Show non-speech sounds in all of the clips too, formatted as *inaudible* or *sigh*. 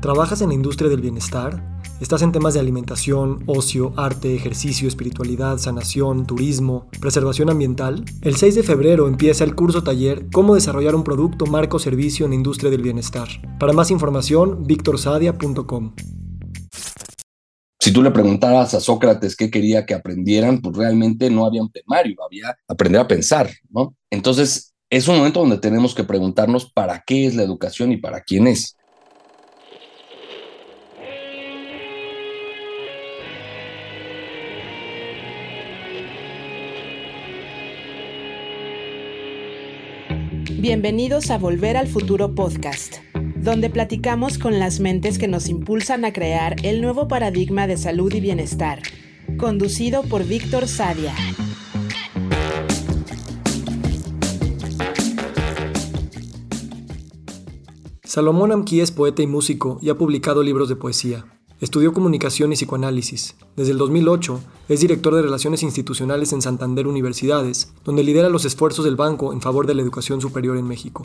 ¿Trabajas en la industria del bienestar? ¿Estás en temas de alimentación, ocio, arte, ejercicio, espiritualidad, sanación, turismo, preservación ambiental? El 6 de febrero empieza el curso taller Cómo desarrollar un producto, marco o servicio en la industria del bienestar. Para más información, victorsadia.com. Si tú le preguntaras a Sócrates qué quería que aprendieran, pues realmente no había un temario, había aprender a pensar, ¿no? Entonces, es un momento donde tenemos que preguntarnos para qué es la educación y para quién es. Bienvenidos a Volver al Futuro Podcast, donde platicamos con las mentes que nos impulsan a crear el nuevo paradigma de salud y bienestar, conducido por Víctor Sadia. Salomón Amqui es poeta y músico y ha publicado libros de poesía. Estudió comunicación y psicoanálisis. Desde el 2008 es director de Relaciones Institucionales en Santander Universidades, donde lidera los esfuerzos del banco en favor de la educación superior en México.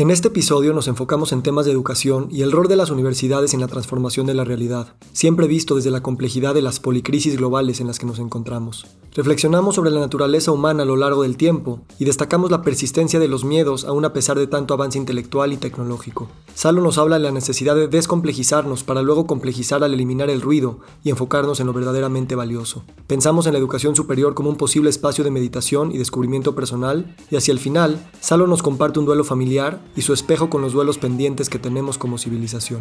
En este episodio nos enfocamos en temas de educación y el rol de las universidades en la transformación de la realidad, siempre visto desde la complejidad de las policrisis globales en las que nos encontramos. Reflexionamos sobre la naturaleza humana a lo largo del tiempo y destacamos la persistencia de los miedos aún a pesar de tanto avance intelectual y tecnológico. Salo nos habla de la necesidad de descomplejizarnos para luego complejizar al eliminar el ruido y enfocarnos en lo verdaderamente valioso. Pensamos en la educación superior como un posible espacio de meditación y descubrimiento personal y hacia el final, Salo nos comparte un duelo familiar y su espejo con los duelos pendientes que tenemos como civilización.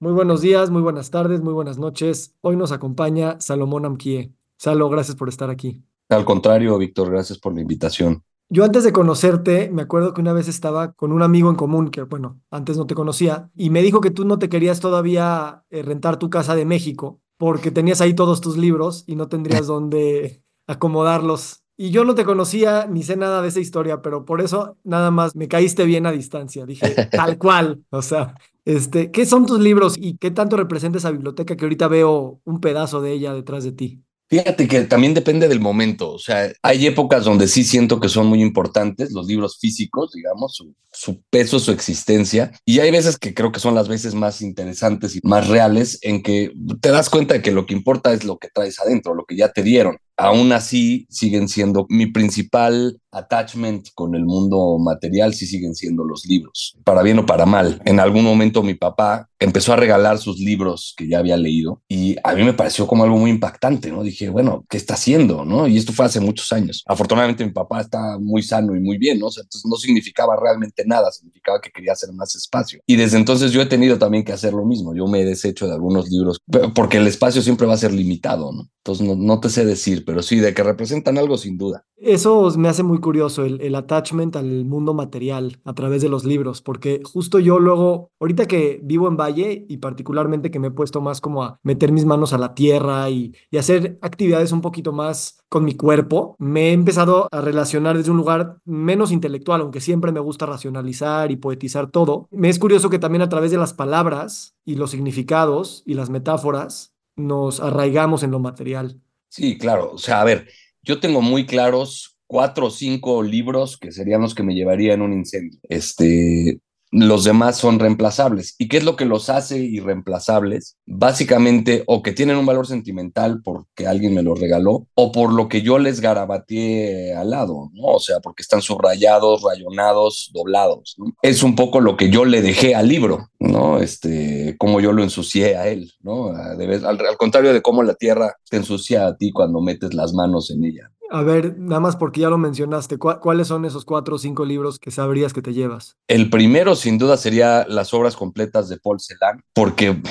Muy buenos días, muy buenas tardes, muy buenas noches. Hoy nos acompaña Salomón Amquie. Salo, gracias por estar aquí. Al contrario, Víctor, gracias por la invitación. Yo antes de conocerte, me acuerdo que una vez estaba con un amigo en común, que bueno, antes no te conocía, y me dijo que tú no te querías todavía eh, rentar tu casa de México, porque tenías ahí todos tus libros y no tendrías *laughs* dónde acomodarlos y yo no te conocía ni sé nada de esa historia, pero por eso nada más me caíste bien a distancia. Dije, *laughs* tal cual. O sea, este, ¿qué son tus libros y qué tanto representa esa biblioteca que ahorita veo un pedazo de ella detrás de ti? Fíjate que también depende del momento, o sea, hay épocas donde sí siento que son muy importantes los libros físicos, digamos, su, su, peso, su existencia, y hay veces que creo que son las veces más interesantes y más reales en que te das cuenta de que lo que importa es lo que traes adentro, lo que ya te dieron aún así siguen siendo mi principal attachment con el mundo material, sí siguen siendo los libros, para bien o para mal. En algún momento mi papá empezó a regalar sus libros que ya había leído y a mí me pareció como algo muy impactante, ¿no? Dije, bueno, ¿qué está haciendo, no? Y esto fue hace muchos años. Afortunadamente mi papá está muy sano y muy bien, ¿no? entonces no significaba realmente nada, significaba que quería hacer más espacio. Y desde entonces yo he tenido también que hacer lo mismo. Yo me he deshecho de algunos libros porque el espacio siempre va a ser limitado, ¿no? Entonces no, no te sé decir, pero sí, de que representan algo sin duda. Eso me hace muy curioso, el, el, attachment al mundo material a través de los libros, porque justo yo luego, ahorita que vivo en Valle y particularmente que me he puesto más como a meter mis manos a la tierra y, y hacer actividades un poquito más con mi cuerpo, me he empezado a relacionar desde un lugar menos intelectual, aunque siempre me gusta racionalizar y poetizar todo. Me es curioso que también a través de las palabras y los significados y las metáforas nos arraigamos en lo material. Sí, claro. O sea, a ver, yo tengo muy claros cuatro o cinco libros que serían los que me llevarían un incendio. Este, los demás son reemplazables. ¿Y qué es lo que los hace irreemplazables? Básicamente, o que tienen un valor sentimental porque alguien me los regaló, o por lo que yo les garabateé al lado, ¿no? O sea, porque están subrayados, rayonados, doblados. Es un poco lo que yo le dejé al libro, ¿no? Este, cómo yo lo ensucié a él, ¿no? Al, al contrario de cómo la tierra te ensucia a ti cuando metes las manos en ella. A ver, nada más porque ya lo mencionaste, ¿cuáles son esos cuatro o cinco libros que sabrías que te llevas? El primero, sin duda, sería las obras completas de Paul Celan, porque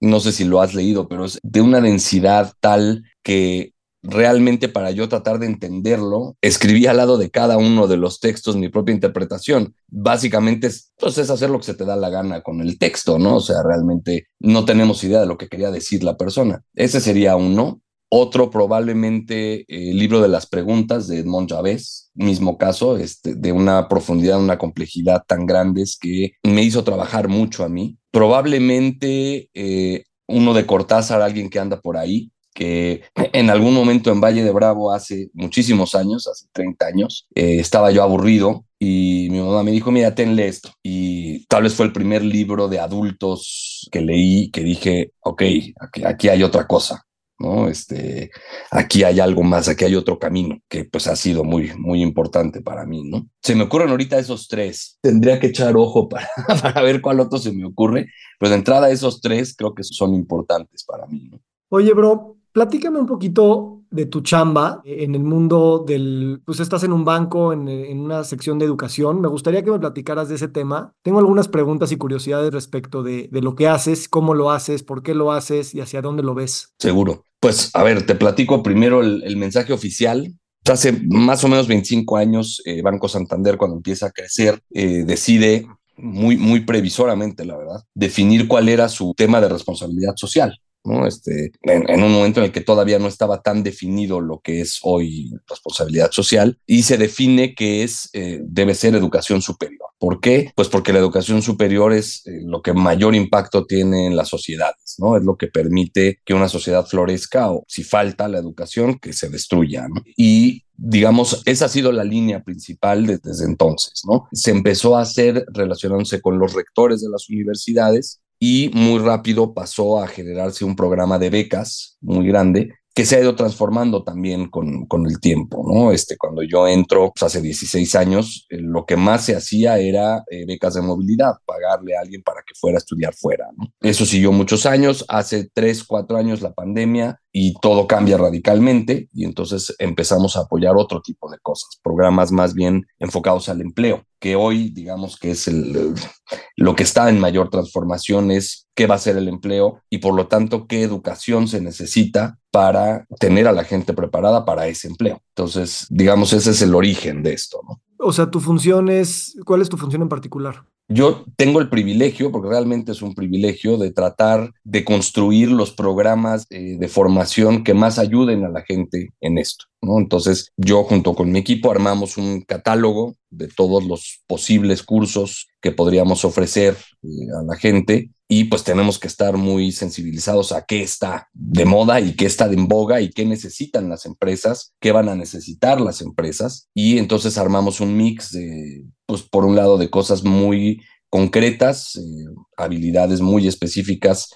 no sé si lo has leído, pero es de una densidad tal que realmente para yo tratar de entenderlo, escribí al lado de cada uno de los textos mi propia interpretación. Básicamente es, pues, es hacer lo que se te da la gana con el texto, ¿no? O sea, realmente no tenemos idea de lo que quería decir la persona. Ese sería uno. Otro probablemente el eh, libro de las preguntas de Edmond Javés, mismo caso, este, de una profundidad, una complejidad tan grandes que me hizo trabajar mucho a mí. Probablemente eh, uno de Cortázar, alguien que anda por ahí, que en algún momento en Valle de Bravo, hace muchísimos años, hace 30 años, eh, estaba yo aburrido y mi mamá me dijo, mira, tenle esto. Y tal vez fue el primer libro de adultos que leí que dije, ok, aquí, aquí hay otra cosa. ¿No? Este, aquí hay algo más, aquí hay otro camino que pues ha sido muy, muy importante para mí, ¿no? Se me ocurren ahorita esos tres. Tendría que echar ojo para, *laughs* para ver cuál otro se me ocurre, pero de entrada esos tres creo que son importantes para mí, ¿no? Oye, bro, platícame un poquito de tu chamba en el mundo del, pues estás en un banco, en, en, una sección de educación. Me gustaría que me platicaras de ese tema. Tengo algunas preguntas y curiosidades respecto de, de lo que haces, cómo lo haces, por qué lo haces y hacia dónde lo ves. Seguro. Pues a ver, te platico primero el, mensaje oficial. Hace más o menos 25 años, eh, Banco Santander, cuando empieza a crecer, eh, decide muy, muy previsoramente, la verdad, definir cuál era su tema de responsabilidad social. ¿No? Este, en, un momento en el que todavía no estaba tan definido lo que es hoy responsabilidad social y se define que es, eh, debe ser educación superior. ¿Por qué? Pues porque la educación superior es eh, lo que mayor impacto tiene en las sociedades, ¿no? Es lo que permite que una sociedad florezca o si falta la educación, que se destruya. Y digamos, esa ha sido la línea principal desde entonces, ¿no? Se empezó a hacer relacionándose con los rectores de las universidades y muy rápido pasó a generarse un programa de becas muy grande que se ha ido transformando también con, con el tiempo, ¿no? Este, cuando yo entro pues, hace 16 años, eh, lo que más se hacía era eh, becas de movilidad, pagarle a alguien para que fuera a estudiar fuera. Eso siguió muchos años, hace 3, 4 años la pandemia y todo cambia radicalmente y entonces empezamos a apoyar otro tipo de cosas, programas más bien enfocados al empleo, que hoy digamos que es el, lo que está en mayor transformación es qué va a ser el empleo y por lo tanto qué educación se necesita para tener a la gente preparada para ese empleo. Entonces, digamos, ese es el origen de esto, ¿no? O sea, tu función es, ¿cuál es tu función en particular? Yo tengo el privilegio, porque realmente es un privilegio, de tratar de construir los programas eh, de formación que más ayuden a la gente en esto. Entonces, yo junto con mi equipo armamos un catálogo de todos los posibles cursos que podríamos ofrecer eh, a la gente y pues tenemos que estar muy sensibilizados a qué está de moda y qué está de en boga y qué necesitan las empresas, qué van a necesitar las empresas. Y entonces armamos un mix de, pues por un lado, de cosas muy concretas, eh, habilidades muy específicas,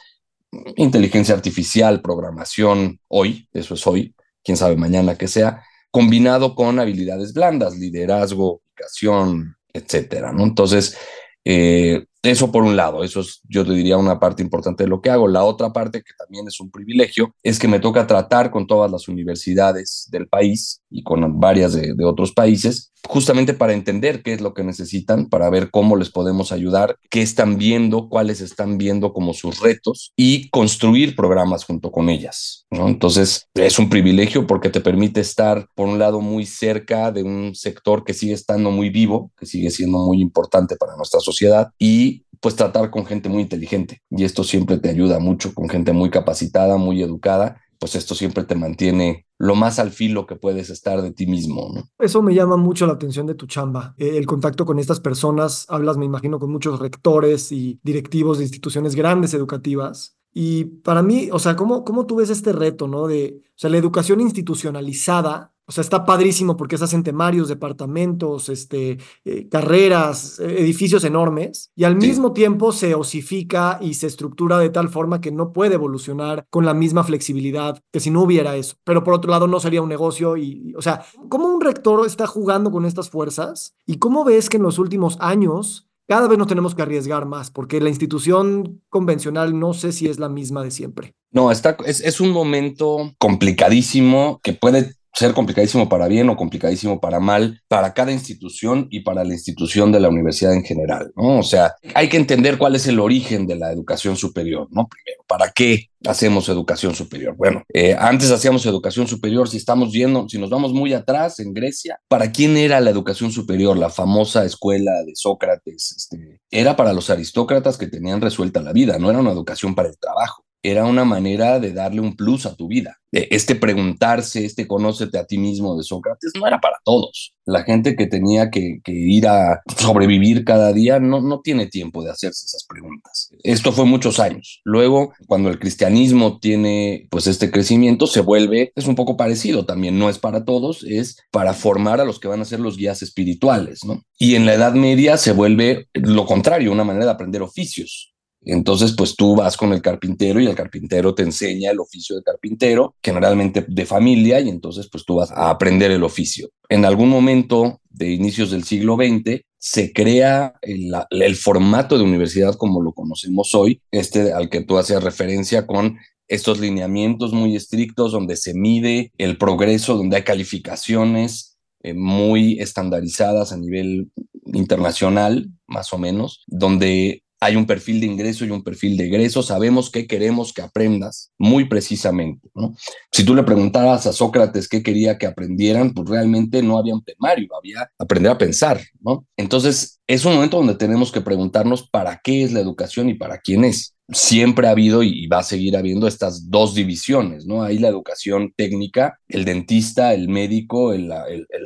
inteligencia artificial, programación, hoy, eso es hoy, quién sabe mañana que sea, combinado con habilidades blandas, liderazgo, comunicación, etcétera, ¿no? Entonces, eh, eso por un lado, eso es, yo te diría, una parte importante de lo que hago. La otra parte, que también es un privilegio, es que me toca tratar con todas las universidades del país y con varias de, de otros países, justamente para entender qué es lo que necesitan, para ver cómo les podemos ayudar, qué están viendo, cuáles están viendo como sus retos y construir programas junto con ellas. ¿no? Entonces, es un privilegio porque te permite estar, por un lado, muy cerca de un sector que sigue estando muy vivo, que sigue siendo muy importante para nuestra sociedad y pues tratar con gente muy inteligente. Y esto siempre te ayuda mucho, con gente muy capacitada, muy educada, pues esto siempre te mantiene lo más al filo que puedes estar de ti mismo. ¿no? Eso me llama mucho la atención de tu chamba, el contacto con estas personas, hablas, me imagino, con muchos rectores y directivos de instituciones grandes educativas. Y para mí, o sea, ¿cómo, cómo tú ves este reto, no? De, o sea, la educación institucionalizada o sea, está padrísimo porque se hacen temarios, departamentos, este, eh, carreras, edificios enormes, y al sí. mismo tiempo se osifica y se estructura de tal forma que no puede evolucionar con la misma flexibilidad que si no hubiera eso. Pero por otro lado, no sería un negocio y, y o sea, ¿cómo un rector está jugando con estas fuerzas? ¿Y cómo ves que en los últimos años cada vez nos tenemos que arriesgar más, porque la institución convencional no sé si es la misma de siempre. No, está, es, es un momento complicadísimo que puede ser complicadísimo para bien o complicadísimo para mal para cada institución y para la institución de la universidad en general, ¿no? O sea, hay que entender cuál es el origen de la educación superior, ¿no? Primero, ¿para qué hacemos educación superior? Bueno, eh, antes hacíamos educación superior, si estamos yendo, si nos vamos muy atrás en Grecia, ¿para quién era la educación superior? La famosa escuela de Sócrates, este, era para los aristócratas que tenían resuelta la vida, no era una educación para el trabajo era una manera de darle un plus a tu vida. Este preguntarse, este conócete a ti mismo de Sócrates no era para todos. La gente que tenía que, ir a sobrevivir cada día no, no tiene tiempo de hacerse esas preguntas. Esto fue muchos años. Luego, cuando el cristianismo tiene pues este crecimiento, se vuelve, es un poco parecido también, no es para todos, es para formar a los que van a ser los guías espirituales, ¿no? Y en la Edad Media se vuelve lo contrario, una manera de aprender oficios. Entonces, pues tú vas con el carpintero y el carpintero te enseña el oficio de carpintero, generalmente de familia, y entonces pues tú vas a aprender el oficio. En algún momento de inicios del siglo XX se crea el, formato de universidad como lo conocemos hoy, este al que tú hacías referencia con estos lineamientos muy estrictos donde se mide el progreso, donde hay calificaciones eh, muy estandarizadas a nivel internacional, más o menos, donde hay un perfil de ingreso y un perfil de egreso, sabemos qué queremos que aprendas muy precisamente. ¿no? Si tú le preguntaras a Sócrates qué quería que aprendieran, pues realmente no había un temario, había aprender a pensar. ¿no? Entonces, es un momento donde tenemos que preguntarnos para qué es la educación y para quién es siempre ha habido y va a seguir habiendo estas dos divisiones, ¿no? Hay la educación técnica, el dentista, el médico, el,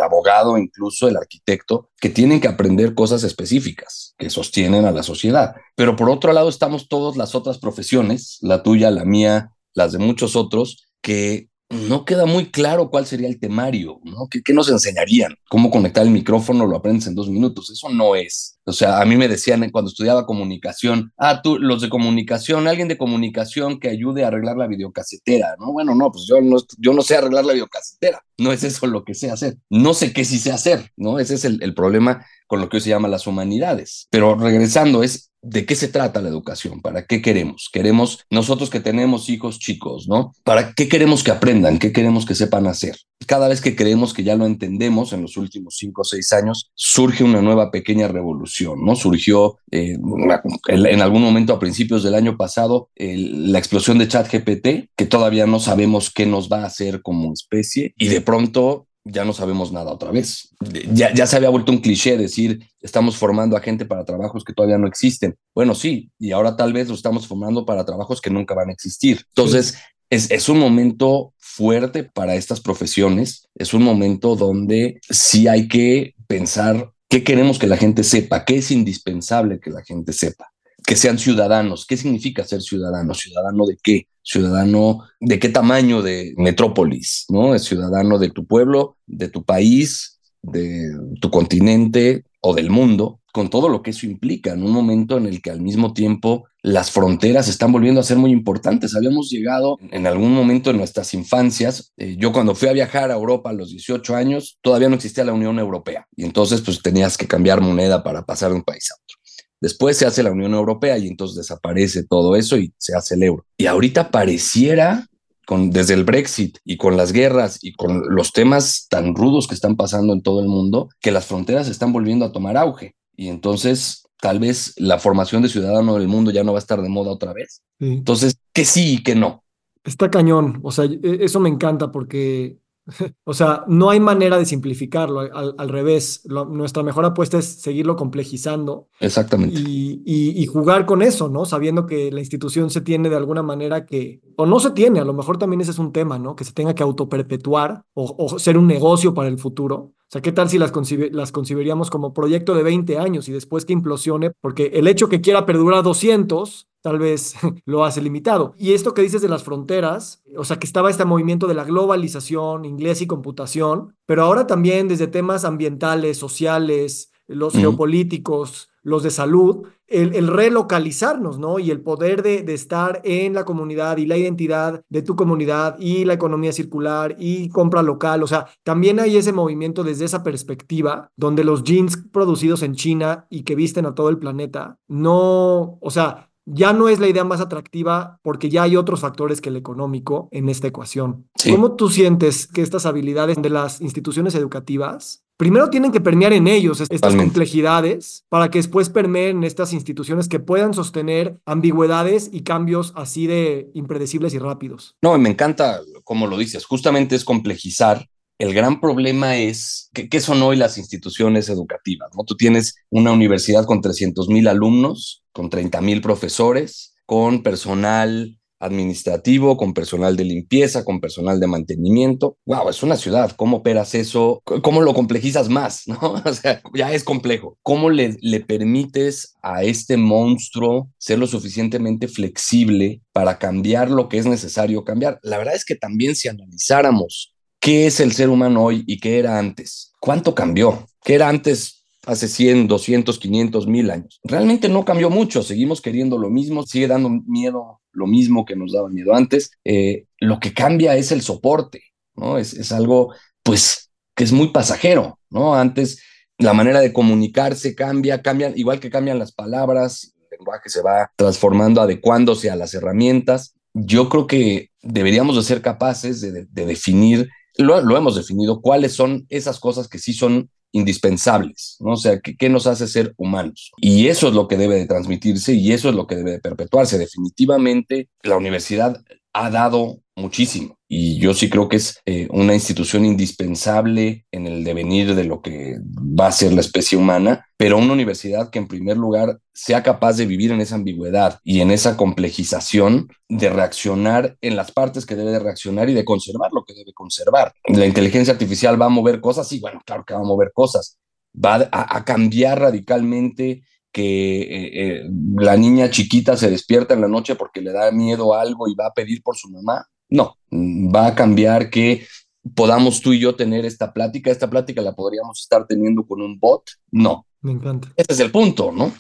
abogado, incluso el arquitecto, que tienen que aprender cosas específicas que sostienen a la sociedad. Pero por otro lado estamos todas las otras profesiones, la tuya, la mía, las de muchos otros, que no queda muy claro cuál sería el temario, ¿no? ¿Qué, nos enseñarían? ¿Cómo conectar el micrófono? Lo aprendes en dos minutos. Eso no es. O sea, a mí me decían cuando estudiaba comunicación, ah, tú, los de comunicación, alguien de comunicación que ayude a arreglar la videocasetera, ¿no? Bueno, no, pues yo no, yo no sé arreglar la videocasetera. No es eso lo que sé hacer. No sé qué sí sé hacer, ¿no? Ese es el, el problema con lo que hoy se llama las humanidades. Pero regresando, es de qué se trata la educación, para qué queremos. Queremos, nosotros que tenemos hijos chicos, ¿no? ¿Para qué queremos que aprendan? ¿Qué queremos que sepan hacer? Cada vez que creemos que ya lo entendemos en los últimos cinco o seis años, surge una nueva pequeña revolución, ¿no? Surgió eh, en algún momento a principios del año pasado la explosión de ChatGPT, que todavía no sabemos qué nos va a hacer como especie, y de pronto ya no sabemos nada otra vez. Ya, ya se había vuelto un cliché decir, estamos formando a gente para trabajos que todavía no existen. Bueno, sí, y ahora tal vez lo estamos formando para trabajos que nunca van a existir. Entonces, es, es, un momento fuerte para estas profesiones, es un momento donde sí hay que pensar qué queremos que la gente sepa, qué es indispensable que la gente sepa que sean ciudadanos. ¿Qué significa ser ciudadano? ¿Ciudadano de qué? Ciudadano de qué tamaño de metrópolis, ¿no? Es ciudadano de tu pueblo, de tu país, de tu continente o del mundo, con todo lo que eso implica, en un momento en el que al mismo tiempo las fronteras están volviendo a ser muy importantes. Habíamos llegado en algún momento en nuestras infancias, eh, yo cuando fui a viajar a Europa a los 18 años, todavía no existía la Unión Europea y entonces pues tenías que cambiar moneda para pasar de un país a otro. Después se hace la Unión Europea y entonces desaparece todo eso y se hace el euro. Y ahorita pareciera, con, desde el Brexit y con las guerras y con los temas tan rudos que están pasando en todo el mundo, que las fronteras están volviendo a tomar auge. Y entonces tal vez la formación de ciudadano del mundo ya no va a estar de moda otra vez. Entonces, que sí y que no. Está cañón, o sea, e, eso me encanta porque *laughs* O sea, no hay manera de simplificarlo, al, revés. nuestra mejor apuesta es seguirlo complejizando. Exactamente. Y, jugar con eso, ¿no? Sabiendo que la institución se tiene de alguna manera que, o no se tiene, a lo mejor también ese es un tema, ¿no? Que se tenga que autoperpetuar o, o ser un negocio para el futuro. O sea, ¿qué tal si las, las conceberíamos como proyecto de 20 años y después que implosione? Porque el hecho que quiera perdurar 200 tal vez *laughs* lo hace limitado. Y esto que dices de las fronteras, o sea, que estaba este movimiento de la globalización, inglés y computación, pero ahora también desde temas ambientales, sociales, los geopolíticos, los de salud, el, relocalizarnos, ¿no? Y el poder de, de, estar en la comunidad y la identidad de tu comunidad y la economía circular y compra local. O sea, también hay ese movimiento desde esa perspectiva, donde los jeans producidos en China y que visten a todo el planeta, no, o sea, ya no es la idea más atractiva porque ya hay otros factores que el económico en esta ecuación. ¿Cómo tú sientes que estas habilidades de las instituciones educativas primero tienen que permear en ellos estas complejidades para que después permeen en estas instituciones que puedan sostener ambigüedades y cambios así de impredecibles y rápidos. No, me encanta como lo dices, justamente es complejizar. El gran problema es que, ¿qué son hoy las instituciones educativas. ¿no? Tú tienes una universidad con 300 mil alumnos, con 30 mil profesores, con personal administrativo, con personal de limpieza, con personal de mantenimiento. Wow, es una ciudad. ¿Cómo operas eso? ¿Cómo lo complejizas más? *laughs* ¿no? Ya es complejo. ¿Cómo le, le permites a este monstruo ser lo suficientemente flexible para cambiar lo que es necesario cambiar? La verdad es que también si analizáramos qué es el ser humano hoy y qué era antes, ¿cuánto cambió? ¿Qué era antes hace 100, 200, 500, mil años. Realmente no cambió mucho, seguimos queriendo lo mismo, sigue dando miedo lo mismo que nos daba miedo antes. Eh, lo que cambia es el soporte, ¿no? Es, es algo, pues, que es muy pasajero, ¿no? Antes la manera de comunicarse cambia, cambian, igual que cambian las palabras, el lenguaje se va transformando, adecuándose a las herramientas. Yo creo que deberíamos de ser capaces de, de, definir, lo, lo, hemos definido, cuáles son esas cosas que sí son indispensables, ¿no? O sea, ¿qué, ¿qué, nos hace ser humanos? Y eso es lo que debe de transmitirse y eso es lo que debe de perpetuarse. Definitivamente, la universidad ha dado muchísimo y yo sí creo que es eh, una institución indispensable en el devenir de lo que va a ser la especie humana, pero una universidad que en primer lugar sea capaz de vivir en esa ambigüedad y en esa complejización de reaccionar en las partes que debe de reaccionar y de conservar lo que debe conservar. La inteligencia artificial va a mover cosas, sí, bueno, claro que va a mover cosas, va a, a cambiar radicalmente que eh, eh, la niña chiquita se despierta en la noche porque le da miedo a algo y va a pedir por su mamá. No, va a cambiar que podamos tú y yo tener esta plática. Esta plática la podríamos estar teniendo con un bot. No. Me encanta. Ese es el punto, ¿no?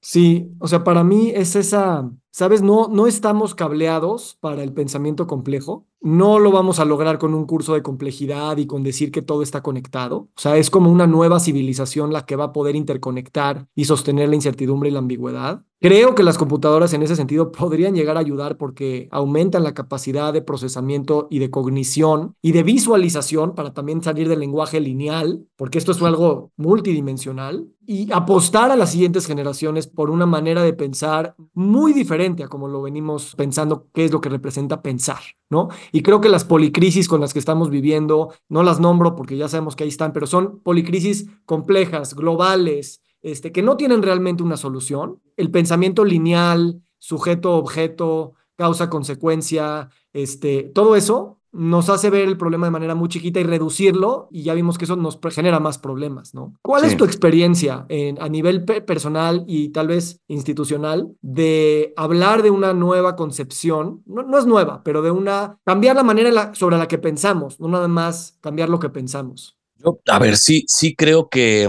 Sí, o sea, para mí es esa, ¿sabes? No, no estamos cableados para el pensamiento complejo. No lo vamos a lograr con un curso de complejidad y con decir que todo está conectado. O sea, es como una nueva civilización la que va a poder interconectar y sostener la incertidumbre y la ambigüedad. Creo que las computadoras en ese sentido *laughs* podrían llegar a ayudar porque aumentan la capacidad de procesamiento y de cognición y de visualización para también salir del lenguaje lineal, porque esto es algo multidimensional, y apostar a las siguientes generaciones por una manera de pensar muy diferente a como lo venimos pensando, qué es lo que representa pensar, ¿no? Y creo que las policrisis con las que estamos viviendo, no las nombro porque ya sabemos que ahí están, pero son policrisis complejas, globales, este, que no tienen realmente una solución. El pensamiento lineal, sujeto-objeto, causa-consecuencia, este, todo eso nos hace ver el problema de manera muy chiquita y reducirlo, y ya vimos que eso nos genera más problemas, ¿no? ¿Cuál sí. es tu experiencia en, a nivel personal y tal vez institucional de hablar de una nueva concepción? No, no es nueva, pero de una, cambiar la manera la, sobre la que pensamos, no nada más cambiar lo que pensamos. Yo, a ver, sí, sí creo que,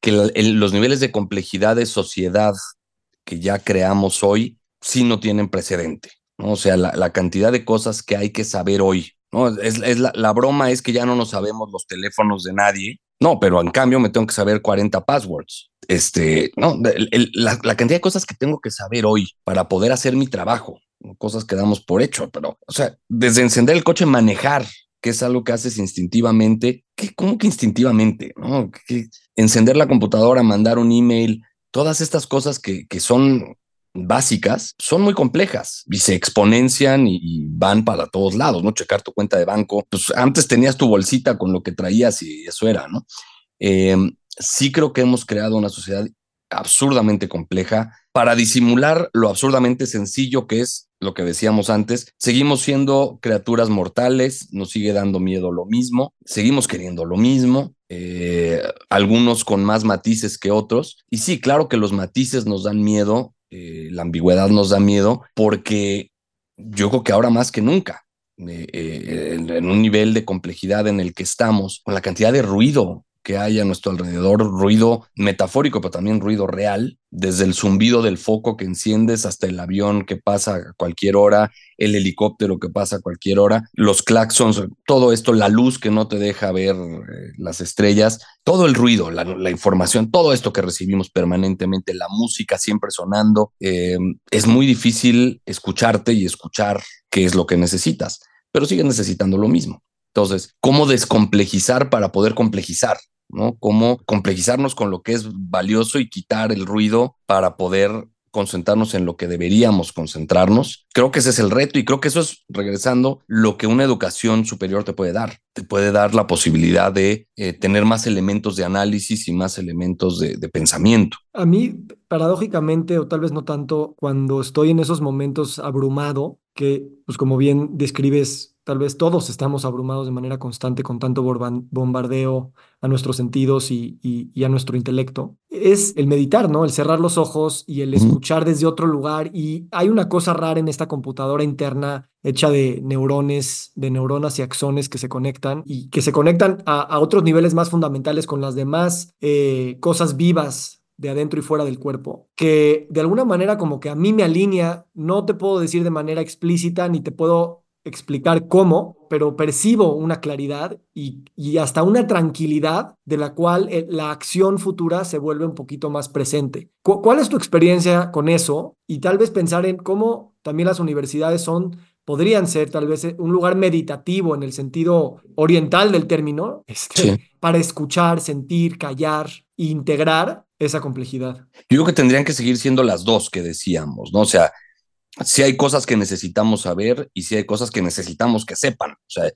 que el, los niveles de complejidad de sociedad que ya creamos hoy sí no tienen precedente. ¿No? O sea, la, cantidad de cosas que hay que saber hoy, ¿no? Es, la, broma es que ya no nos sabemos los teléfonos de nadie, no, pero en cambio me tengo que saber 40 passwords. Este, no, la, cantidad de cosas que tengo que saber hoy para poder hacer mi trabajo, cosas que damos por hecho, pero, o sea, desde encender el coche, manejar, que es algo que haces instintivamente, ¿cómo que instintivamente? ¿no? Encender la computadora, mandar un email, todas estas cosas que, que son básicas son muy complejas y se exponencian y, van para todos lados, ¿no? Checar tu cuenta de banco. Pues antes tenías tu bolsita con lo que traías y eso era, ¿no? Eh, sí creo que hemos creado una sociedad absurdamente compleja para disimular lo absurdamente sencillo que es lo que decíamos antes. Seguimos siendo criaturas mortales, nos sigue dando miedo lo mismo, seguimos queriendo lo mismo, eh, algunos con más matices que otros. Y sí, claro que los matices nos dan miedo eh, la ambigüedad nos da miedo porque yo creo que ahora más que nunca, eh, en, un nivel de complejidad en el que estamos, con la cantidad de ruido que hay a nuestro alrededor, ruido metafórico, pero también ruido real, desde el zumbido del foco que enciendes hasta el avión que pasa a cualquier hora, el helicóptero que pasa a cualquier hora, los claxons, todo esto, la luz que no te deja ver eh, las estrellas, todo el ruido, la, información, todo esto que recibimos permanentemente, la música siempre sonando, eh, es muy difícil escucharte y escuchar qué es lo que necesitas, pero sigues necesitando lo mismo. Entonces, ¿cómo descomplejizar para poder complejizar? ¿No? Cómo complejizarnos con lo que es valioso y quitar el ruido para poder concentrarnos en lo que deberíamos concentrarnos. Creo que ese es el reto y creo que eso es, regresando, lo que una educación superior te puede dar. Te puede dar la posibilidad de eh, tener más elementos de análisis y más elementos de, de, pensamiento. A mí, paradójicamente, o tal vez no tanto, cuando estoy en esos momentos abrumado, que, pues como bien describes, tal vez todos estamos abrumados de manera constante con tanto bombardeo a nuestros sentidos y, y, a nuestro intelecto, es el meditar, ¿no? El cerrar los ojos y el escuchar desde otro lugar. Y hay una cosa rara en esta computadora interna hecha de neurones, de neuronas y axones que se conectan y que se conectan a, otros niveles más fundamentales con las demás eh, cosas vivas de adentro y fuera del cuerpo, que de alguna manera como que a mí me alinea, no te puedo decir de manera explícita ni te puedo explicar cómo, pero percibo una claridad y, hasta una tranquilidad de la cual eh, la acción futura se vuelve un poquito más presente. ¿Cuál es tu experiencia con eso? Y tal vez pensar en cómo también las universidades son podrían ser tal vez eh, un lugar meditativo en el sentido oriental del término, este, para escuchar, sentir, callar e integrar esa complejidad. Yo creo que tendrían que seguir siendo las dos que decíamos, ¿no? O sea, si hay cosas que necesitamos saber y si hay cosas que necesitamos que sepan. O sea,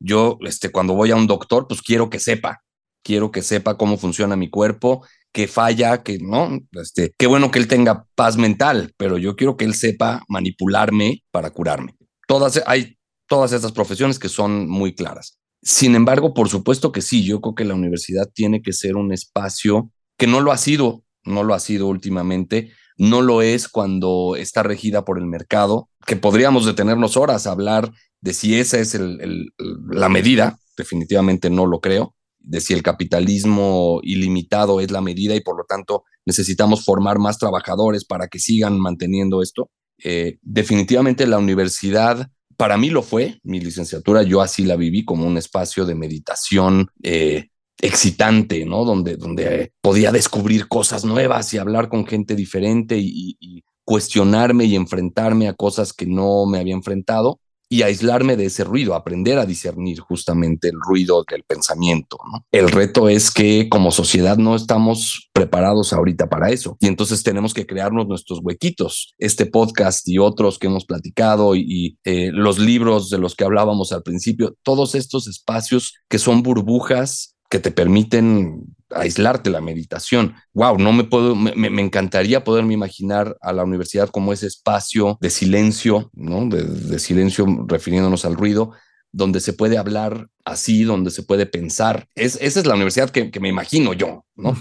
yo este, cuando voy a un doctor, pues quiero que sepa, quiero que sepa cómo funciona mi cuerpo, que falla, que no, este, qué bueno que él tenga paz mental, pero yo quiero que él sepa manipularme para curarme. Todas, hay todas estas profesiones que son muy claras. Sin embargo, por supuesto que sí, yo creo que la universidad tiene que ser un espacio que no lo ha sido, no lo ha sido últimamente, no lo es cuando está regida por el mercado, que podríamos detenernos horas a hablar de si esa es la medida, definitivamente no lo creo, de si el capitalismo ilimitado es la medida y por lo tanto necesitamos formar más trabajadores para que sigan manteniendo esto. Eh, definitivamente la universidad para mí lo fue, mi licenciatura, yo así la viví como un espacio de meditación, eh, excitante, ¿no? Donde, donde podía descubrir cosas nuevas y hablar con gente diferente y, cuestionarme y enfrentarme a cosas que no me había enfrentado y aislarme de ese ruido, aprender a discernir justamente el ruido del pensamiento. ¿no? El reto es que como sociedad no estamos preparados ahorita para eso y entonces tenemos que crearnos nuestros huequitos. Este podcast y otros que hemos platicado y, eh, los libros de los que hablábamos al principio, todos estos espacios que son burbujas que te permiten aislarte la meditación. Wow, no me puedo, me, encantaría poderme imaginar a la universidad como ese espacio de silencio, ¿no? De, silencio refiriéndonos al ruido, donde se puede hablar así, donde se puede pensar. Es, esa es la universidad que, me imagino yo, ¿no?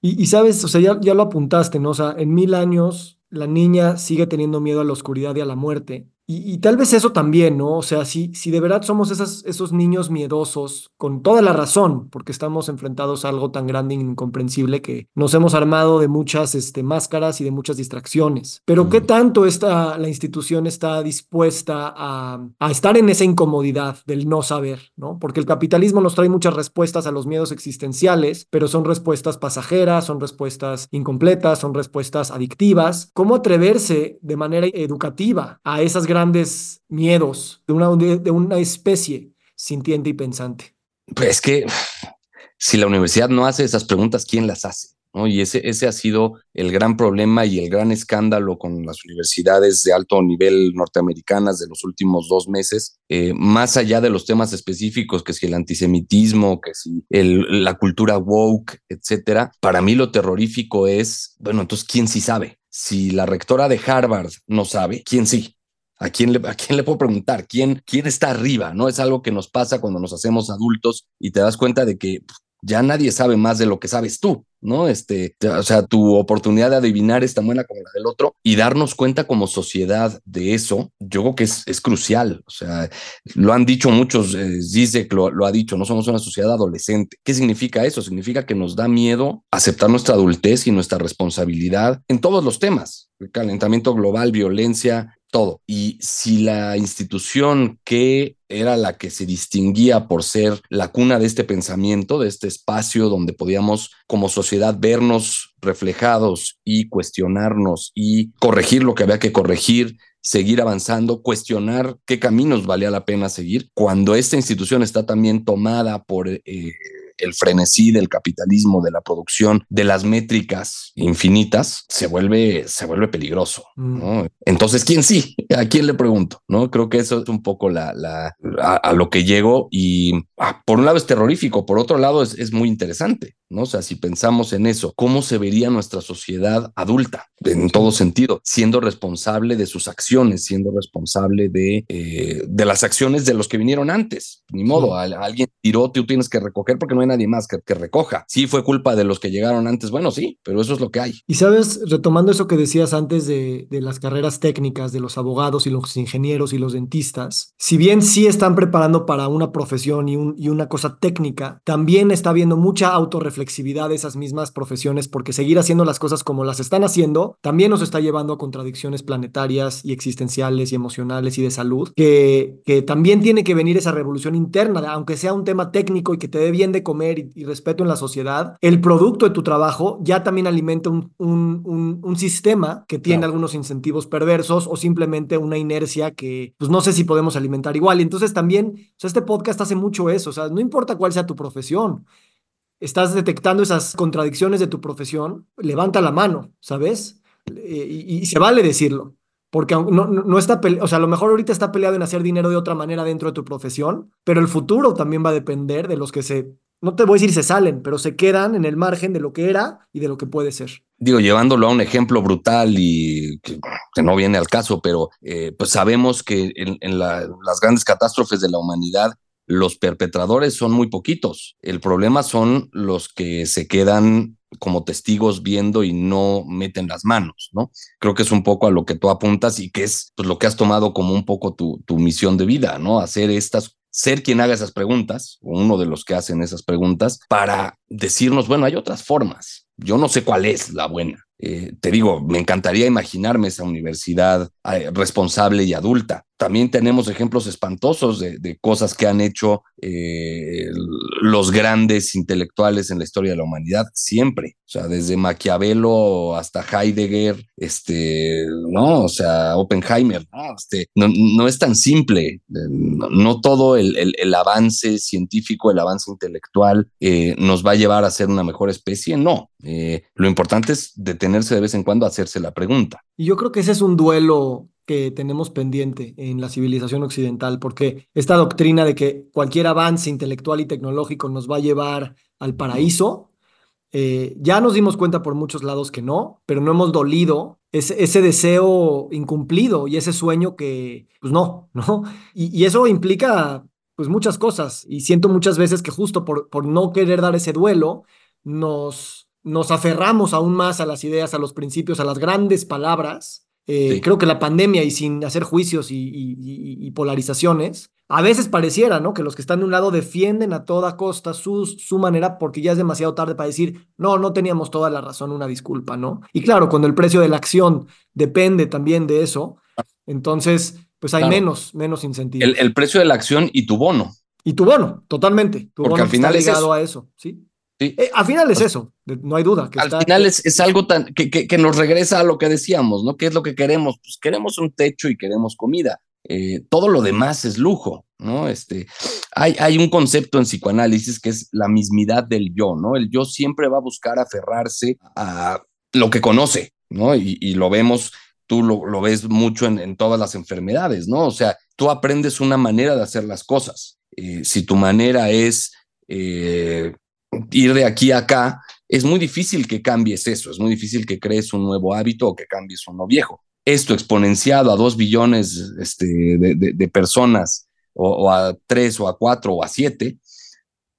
y, sabes, o sea, ya, ya lo apuntaste, ¿no? O sea, en mil años la niña sigue teniendo miedo a la oscuridad y a la muerte. Y, tal vez eso también, ¿no? O sea, si, si de verdad somos esas, esos niños miedosos, con toda la razón, porque estamos enfrentados a algo tan grande e incomprensible que nos hemos armado de muchas este, máscaras y de muchas distracciones. Pero ¿qué tanto está, la institución está dispuesta a, a estar en esa incomodidad del no saber, ¿no? Porque el capitalismo nos trae muchas respuestas a los miedos existenciales, pero son respuestas pasajeras, son respuestas incompletas, son respuestas adictivas. ¿Cómo atreverse de manera educativa a esas grandes grandes miedos de una, de una especie sintiente y pensante? Pues es que si la universidad no hace esas preguntas, ¿quién las hace? ¿No? Y ese, ese ha sido el gran problema y el gran escándalo con las universidades de alto nivel norteamericanas de los últimos dos meses, eh, más allá de los temas específicos, que si el antisemitismo, que si la cultura woke, etcétera. Para mí lo terrorífico es, bueno, entonces, ¿quién sí sabe? Si la rectora de Harvard no sabe, ¿quién sí? ¿A quién, le, ¿A quién le puedo preguntar? ¿Quién, ¿Quién está arriba? ¿No? Es algo que nos pasa cuando nos hacemos adultos y te das cuenta de que ya nadie sabe más de lo que sabes tú, ¿no? Este, o sea, tu oportunidad de adivinar es tan buena como la del otro y darnos cuenta como sociedad de eso, yo creo que es, crucial. O sea, lo han dicho muchos, eh, Zizek lo, ha dicho, no somos una sociedad adolescente. ¿Qué significa eso? Significa que nos da miedo aceptar nuestra adultez y nuestra responsabilidad en todos los temas. Calentamiento global, violencia, todo. Y si la institución que era la que se distinguía por ser la cuna de este pensamiento, de este espacio donde podíamos como sociedad vernos reflejados y cuestionarnos y corregir lo que había que corregir, seguir avanzando, cuestionar qué caminos valía la pena seguir, cuando esta institución está también tomada por... Eh, el frenesí del capitalismo, de la producción, de las métricas infinitas, se vuelve, se vuelve peligroso. ¿no? Mm. Entonces, ¿quién sí? ¿A quién le pregunto? ¿No? Creo que eso es un poco la, la a, lo que llego y ah, por un lado es terrorífico, por otro lado es, es muy interesante. ¿no? O sea, si pensamos en eso, ¿cómo se vería nuestra sociedad adulta en todo sentido? Siendo responsable de sus acciones, siendo responsable de, eh, de las acciones de los que vinieron antes. Ni modo, alguien tiró, tú tienes que recoger porque no hay nadie más que, que recoja. Sí, fue culpa de los que llegaron antes, bueno, sí, pero eso es lo que hay. Y sabes, retomando eso que decías antes de, de las carreras técnicas, de los abogados y los ingenieros y los dentistas, si bien sí están preparando para una profesión y, un, y una cosa técnica, también está habiendo mucha autorreflexión flexibilidad de esas mismas profesiones, porque seguir haciendo las cosas como las están haciendo también nos está llevando a contradicciones planetarias y existenciales y emocionales y de salud, que, que también tiene que venir esa revolución interna, aunque sea un tema técnico y que te dé bien de comer y, respeto en la sociedad, el producto de tu trabajo ya también alimenta un, un, un, sistema que tiene algunos incentivos perversos o simplemente una inercia que pues no sé si podemos alimentar igual. Y entonces también, o sea, este podcast hace mucho eso, o sea, no importa cuál sea tu profesión, estás detectando esas contradicciones de tu profesión, levanta la mano, ¿sabes? Y, se vale decirlo, porque no, no está, o sea, a lo mejor ahorita está peleado en hacer dinero de otra manera dentro de tu profesión, pero el futuro también va a depender de los que se, no te voy a decir se salen, pero se quedan en el margen de lo que era y de lo que puede ser. Digo, llevándolo a un ejemplo brutal y que, no viene al caso, pero eh, pues sabemos que en, las grandes catástrofes de la humanidad los perpetradores son muy poquitos. El problema son los que se quedan como testigos viendo y no meten las manos, ¿no? Creo que es un poco a lo que tú apuntas y que es pues, lo que has tomado como un poco tu, tu misión de vida, ¿no? Hacer estas ser quien haga esas preguntas, o uno de los que hacen esas preguntas, para decirnos, bueno, hay otras formas. Yo no sé cuál es la buena. Eh, te digo, me encantaría imaginarme esa universidad eh, responsable y adulta. También tenemos ejemplos espantosos de, cosas que han hecho eh, los grandes intelectuales en la historia de la humanidad, siempre. O sea, desde Maquiavelo hasta Heidegger, este, no, o sea, Oppenheimer, no, este, no, es tan simple. No, todo el, el, avance científico, el avance intelectual nos va a llevar a ser una mejor especie, no. lo importante es detenerse de vez en cuando a hacerse la pregunta. Y yo creo que ese es un duelo que tenemos pendiente en la civilización occidental, porque esta doctrina de que cualquier avance intelectual y tecnológico nos va a llevar al paraíso, eh, ya nos dimos cuenta por muchos lados que no, pero no hemos dolido ese, ese deseo incumplido y ese sueño que, pues no, *laughs* ¿no? Y, y, eso implica, pues muchas cosas, y siento muchas veces que justo por, por no querer dar ese duelo, nos, nos aferramos aún más a las ideas, a los principios, a las grandes palabras, eh, creo que la pandemia y sin hacer juicios y, polarizaciones, a veces pareciera, ¿no? Que los que están de un lado defienden a toda costa su, su manera porque ya es demasiado tarde para decir, no, no teníamos toda la razón, una disculpa, ¿no? Y claro, cuando el precio de la acción depende también de eso, entonces, pues hay menos, menos incentivos. El, precio de la acción y tu bono. Y tu bono, totalmente. Tu porque bono al final está ligado a eso, ¿sí? Eh, al final es eso, no hay duda. al final es, algo tan que, que, nos regresa a lo que decíamos, ¿no? ¿Qué es lo que queremos? Pues queremos un techo y queremos comida. Eh, todo lo demás es lujo, ¿no? Este, hay, hay un concepto en psicoanálisis que es la mismidad del yo, ¿no? El yo siempre va a buscar aferrarse a lo que conoce, ¿no? Y, lo vemos, tú lo, ves mucho en, todas las enfermedades, ¿no? O sea, tú aprendes una manera de hacer las cosas. Eh, si tu manera es ir de aquí a acá, es muy difícil que cambies eso, es muy difícil que crees un nuevo hábito o que cambies uno viejo. Esto exponenciado a dos billones este, de, personas o, a tres o a cuatro o a siete,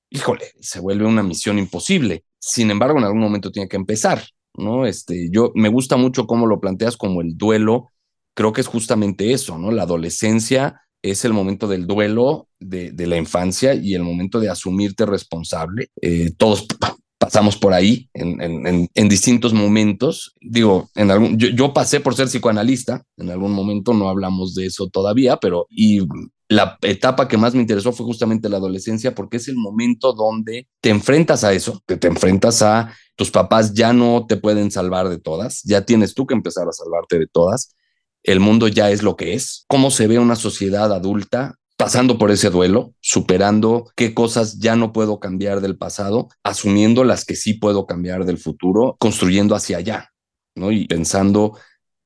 híjole, se vuelve una misión imposible. Sin embargo, en algún momento tiene que empezar, ¿no? Este, yo me gusta mucho cómo lo planteas como el duelo. Creo que es justamente eso, ¿no? La adolescencia es el momento del duelo de, la infancia y el momento de asumirte responsable. Eh, todos pasamos por ahí en, distintos momentos. Digo, en algún, yo, pasé por ser psicoanalista, en algún momento no hablamos de eso todavía, pero y la etapa que más me interesó fue justamente la adolescencia porque es el momento donde te enfrentas a eso, te, te enfrentas a tus papás ya no te pueden salvar de todas, ya tienes tú que empezar a salvarte de todas el mundo ya es lo que es, cómo se ve una sociedad adulta pasando por ese duelo, superando qué cosas ya no puedo cambiar del pasado, asumiendo las que sí puedo cambiar del futuro, construyendo hacia allá, ¿no? Y pensando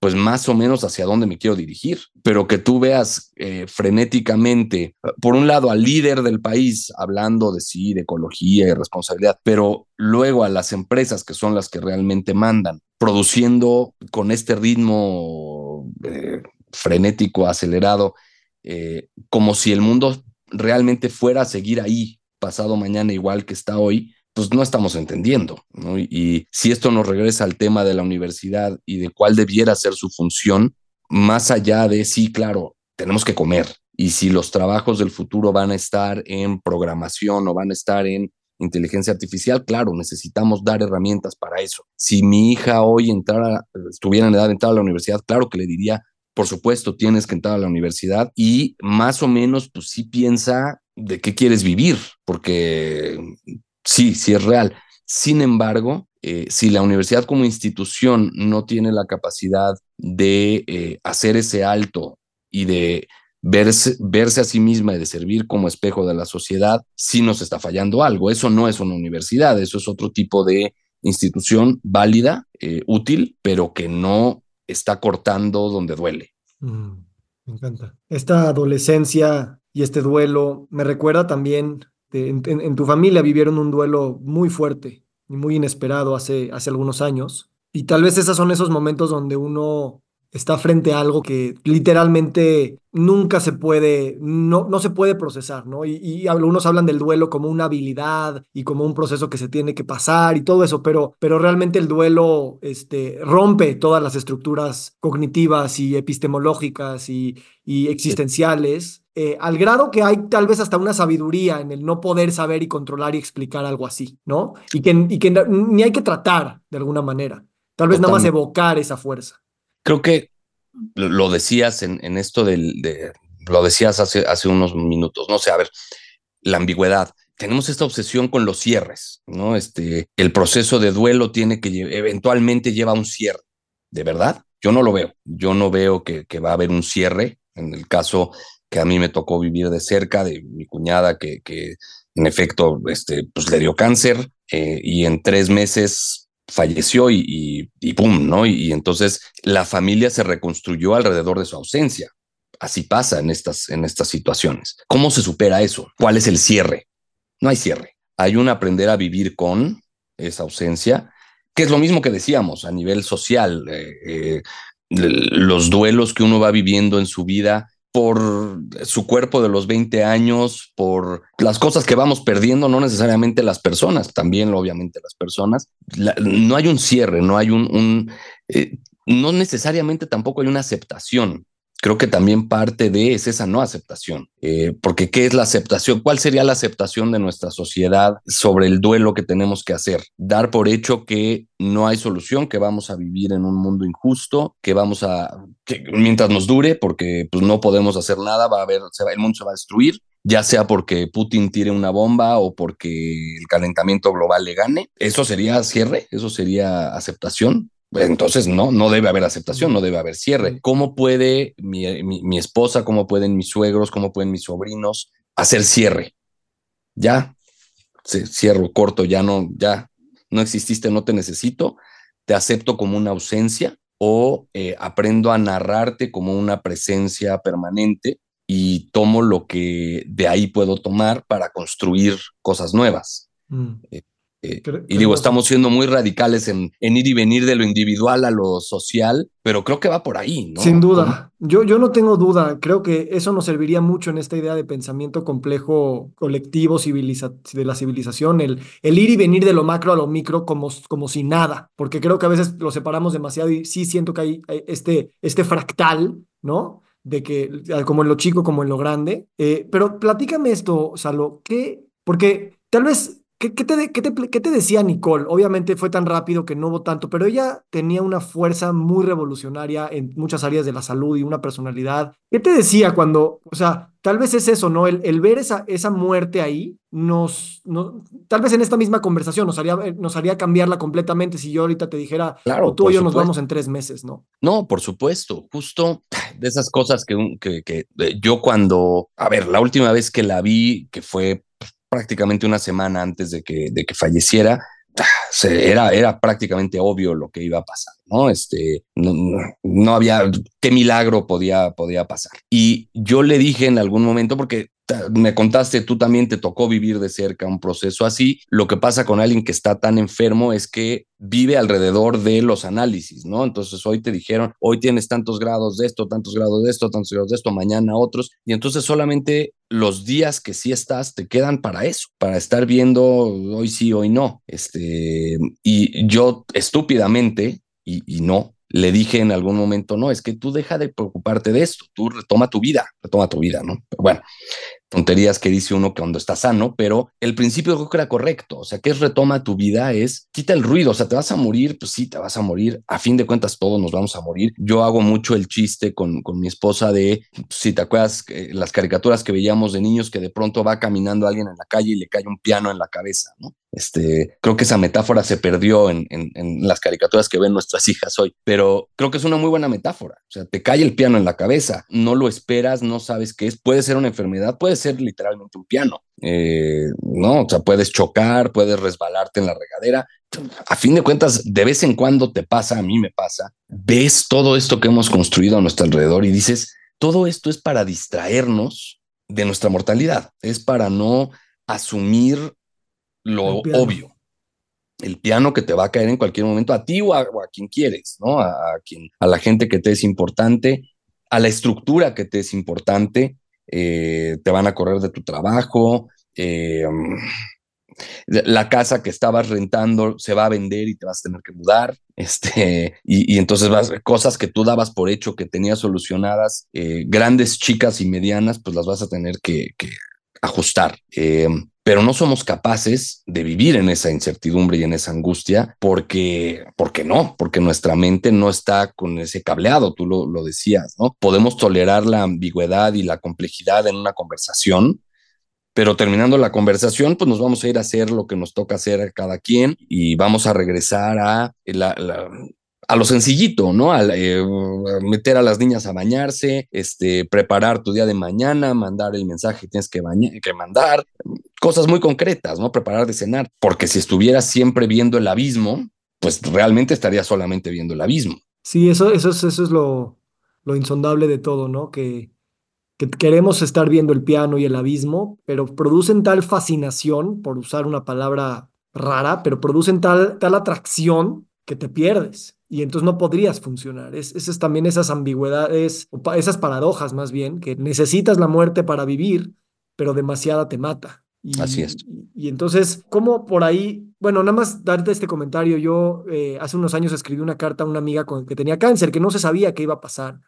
pues más o menos hacia dónde me quiero dirigir, pero que tú veas eh, frenéticamente, por un lado, al líder del país hablando de sí, de ecología y responsabilidad, pero luego a las empresas que son las que realmente mandan, produciendo con este ritmo eh, frenético, acelerado, eh, como si el mundo realmente fuera a seguir ahí pasado mañana igual que está hoy, pues no estamos entendiendo. ¿no? Y, si esto nos regresa al tema de la universidad y de cuál debiera ser su función, más allá de, sí, claro, tenemos que comer. Y si los trabajos del futuro van a estar en programación o van a estar en inteligencia artificial, claro, necesitamos dar herramientas para eso. Si mi hija hoy entrara, estuviera en edad de entrar a la universidad, claro que le diría, por supuesto, tienes que entrar a la universidad y más o menos, pues sí piensa de qué quieres vivir, porque sí, sí es real. Sin embargo, eh, si la universidad como institución no tiene la capacidad de eh, hacer ese alto y de verse, a sí misma y de servir como espejo de la sociedad, sí nos está fallando algo. Eso no es una universidad, eso es otro tipo de institución válida, eh, útil, pero que no está cortando donde duele. Mm, me encanta. Esta adolescencia y este duelo me recuerda también este, en, tu familia vivieron un duelo muy fuerte y muy inesperado hace, hace algunos años. Y tal vez esos son esos momentos donde uno está frente a algo que literalmente nunca se puede, no, no se puede procesar, ¿no? Y, y, algunos hablan del duelo como una habilidad y como un proceso que se tiene que pasar y todo eso, pero, pero realmente el duelo este, rompe todas las estructuras cognitivas y epistemológicas y, y existenciales. Eh, al grado que hay tal vez hasta una sabiduría en el no poder saber y controlar y explicar algo así, ¿no? Y que, y que ni hay que tratar de alguna manera, tal vez nada más evocar esa fuerza creo que lo decías en, en esto del, de, lo decías hace, hace unos minutos, no sé, a ver, la ambigüedad. Tenemos esta obsesión con los cierres, ¿no? Este, el proceso de duelo tiene que eventualmente lleva un cierre. ¿De verdad? Yo no lo veo. Yo no veo que, que va a haber un cierre. En el caso que a mí me tocó vivir de cerca, de mi cuñada que, en efecto este, pues le dio cáncer eh, y en tres meses falleció y, y, pum, ¿no? Y, entonces la familia se reconstruyó alrededor de su ausencia. Así pasa en estas, en estas situaciones. ¿Cómo se supera eso? ¿Cuál es el cierre? No hay cierre. Hay un aprender a vivir con esa ausencia, que es lo mismo que decíamos a nivel social. Eh, eh, los duelos que uno va viviendo en su vida por su cuerpo de los 20 años, por las cosas que vamos perdiendo, no necesariamente las personas, también obviamente las personas. no hay un cierre, no hay un, eh, no necesariamente tampoco hay una aceptación creo que también parte de es esa no aceptación. Eh, porque ¿qué es la aceptación? ¿Cuál sería la aceptación de nuestra sociedad sobre el duelo que tenemos que hacer? Dar por hecho que no hay solución, que vamos a vivir en un mundo injusto, que vamos a, que mientras nos dure, porque pues, no podemos hacer nada, va a haber, se va, el mundo se va a destruir, ya sea porque Putin tire una bomba o porque el calentamiento global le gane. Eso sería cierre, eso sería aceptación entonces no, no debe haber aceptación, no debe haber cierre. ¿Cómo puede mi, esposa, cómo pueden mis suegros, cómo pueden mis sobrinos hacer cierre? Ya, cierro, corto, ya no, ya no exististe, no te necesito, te acepto como una ausencia o eh, aprendo a narrarte como una presencia permanente y tomo lo que de ahí puedo tomar para construir cosas nuevas. Mm. Eh, eh, y digo, estamos siendo muy radicales en, ir y venir de lo individual a lo social, pero creo que va por ahí, ¿no? Sin duda. Yo, yo no tengo duda. Creo que eso nos serviría mucho en esta idea de pensamiento complejo colectivo de la civilización, el, el ir y venir de lo macro a lo micro como, como si nada, porque creo que a veces lo separamos demasiado y sí siento que hay este, este fractal, ¿no? De que, como en lo chico, como en lo grande. Eh, pero platícame esto, Salo, ¿qué? Porque tal vez ¿Qué, te, qué, te, decía Nicole? Obviamente fue tan rápido que no hubo tanto, pero ella tenía una fuerza muy revolucionaria en muchas áreas de la salud y una personalidad. ¿Qué te decía cuando, o sea, tal vez es eso, ¿no? El, el ver esa, esa muerte ahí nos, no, tal vez en esta misma conversación nos haría, nos haría cambiarla completamente si yo ahorita te dijera, claro, tú y yo nos vamos en tres meses, ¿no? No, por supuesto, justo de esas cosas que, que, que eh, yo cuando, a ver, la última vez que la vi, que fue prácticamente una semana antes de que, de que falleciera, se, era, era prácticamente obvio lo que iba a pasar, ¿no? Este, no, no, había, qué milagro podía, podía pasar. Y yo le dije en algún momento, porque me contaste, tú también te tocó vivir de cerca un proceso así. Lo que pasa con alguien que está tan enfermo es que vive alrededor de los análisis, ¿no? Entonces hoy te dijeron, hoy tienes tantos grados de esto, tantos grados de esto, tantos grados de esto, mañana otros, y entonces solamente los días que sí estás te quedan para eso, para estar viendo hoy sí, hoy no. Este, y yo estúpidamente, y, no, le dije en algún momento, no, es que tú deja de preocuparte de esto, tú retoma tu vida, retoma tu vida, ¿no? bueno, tonterías que dice uno cuando está sano, pero el principio creo que era correcto, o sea, que es retoma tu vida, es quita el ruido, o sea, te vas a morir, pues sí, te vas a morir, a fin de cuentas todos nos vamos a morir. Yo hago mucho el chiste con, con mi esposa de, si te acuerdas, las caricaturas que veíamos de niños que de pronto va caminando alguien en la calle y le cae un piano en la cabeza, ¿no? Este, creo que esa metáfora se perdió en, las caricaturas que ven nuestras hijas hoy, pero creo que es una muy buena metáfora. O sea, te cae el piano en la cabeza, no lo esperas, no sabes qué es, puede ser una enfermedad, puede ser literalmente un piano, eh, ¿no? O sea, puedes chocar, puedes resbalarte en la regadera. A fin de cuentas, de vez en cuando te pasa, a mí me pasa, ves todo esto que hemos construido a nuestro alrededor y dices, todo esto es para distraernos de nuestra mortalidad, es para no asumir lo obvio. El piano que te va a caer en cualquier momento a ti o a, quien quieres, ¿no? A, quien, a la gente que te es importante, a la estructura que te es importante, eh, te van a correr de tu trabajo, eh, la casa que estabas rentando se va a vender y te vas a tener que mudar, *laughs* este, y, entonces vas, cosas que tú dabas por hecho que tenías solucionadas, eh, grandes, chicas y medianas, pues las vas a tener que, que ajustar pero no somos capaces de vivir en esa incertidumbre y en esa angustia porque, porque no, porque nuestra mente no está con ese cableado, tú lo, lo decías, ¿no? Podemos tolerar la ambigüedad y la complejidad en una conversación, pero terminando la conversación, pues nos vamos a ir a hacer lo que nos toca hacer a cada quien y vamos a regresar a la, la, a lo sencillito, ¿no? A, eh, meter a las niñas a bañarse, este, preparar tu día de mañana, mandar el mensaje que tienes que, que mandar, cosas muy concretas, ¿no? Preparar de cenar, porque si estuvieras siempre viendo el abismo, pues realmente estarías solamente viendo el abismo. Sí, eso, eso, es, eso es lo, lo insondable de todo, ¿no? Que, que queremos estar viendo el piano y el abismo, pero producen tal fascinación, por usar una palabra rara, pero producen tal, tal atracción que te pierdes y entonces no podrías funcionar. Es, esas también esas ambigüedades, esas paradojas más bien, que necesitas la muerte para vivir, pero demasiada te mata. Y, Así es. Y, entonces, ¿cómo por ahí? Bueno, nada más darte este comentario. Yo eh, hace unos años escribí una carta a una amiga con, que tenía cáncer, que no se sabía qué iba a pasar.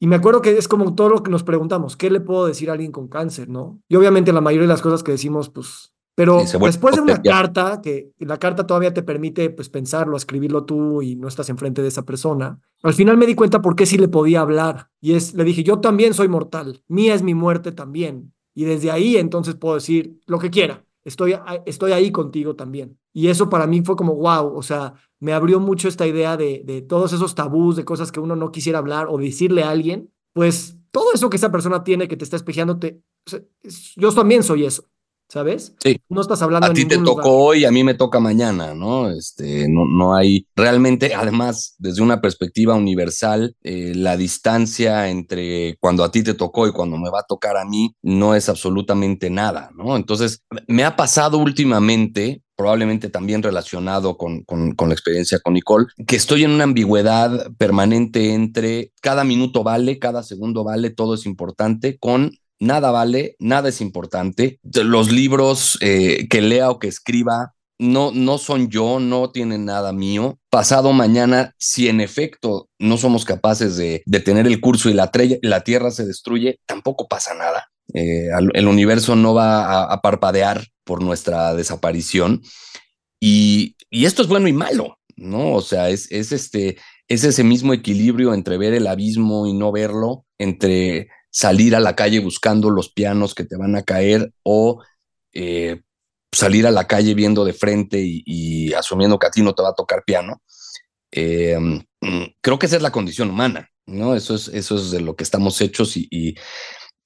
Y me acuerdo que es como todo lo que nos preguntamos, ¿qué le puedo decir a alguien con cáncer, no? Y obviamente la mayoría de las cosas que decimos, pues pero después de una carta, que la carta todavía te permite pues, pensarlo, escribirlo tú y no estás enfrente de esa persona, al final me di cuenta por qué sí le podía hablar. Y es, le dije, yo también soy mortal, mía es mi muerte también. Y desde ahí entonces puedo decir lo que quiera, estoy, estoy ahí contigo también. Y eso para mí fue como, wow, o sea, me abrió mucho esta idea de, de todos esos tabús, de cosas que uno no quisiera hablar o decirle a alguien, pues todo eso que esa persona tiene que te está espejeando, te, yo también soy eso. ¿Sabes? Sí. No estás hablando. A ti te tocó hoy a mí me toca mañana, ¿no? Este, no, no hay realmente, además, desde una perspectiva universal, eh, la distancia entre cuando a ti te tocó y cuando me va a tocar a mí no es absolutamente nada, ¿no? Entonces, me ha pasado últimamente probablemente también relacionado con, con, con, la experiencia con Nicole, que estoy en una ambigüedad permanente entre cada minuto vale, cada segundo vale, todo es importante, con nada vale, nada es importante. Los libros eh, que lea o que escriba no, no son yo, no tienen nada mío. Pasado mañana, si en efecto no somos capaces de detener el curso y la, la Tierra se destruye, tampoco pasa nada. Eh, el universo no va a, parpadear por nuestra desaparición. Y, esto es bueno y malo, ¿no? O sea, es, es, este, es ese mismo equilibrio entre ver el abismo y no verlo, entre salir a la calle buscando los pianos que te van a caer o eh, salir a la calle viendo de frente y, asumiendo que a ti no te va a tocar piano. Eh, mm, creo que esa es la condición humana, ¿no? Eso es, eso es de lo que estamos hechos y,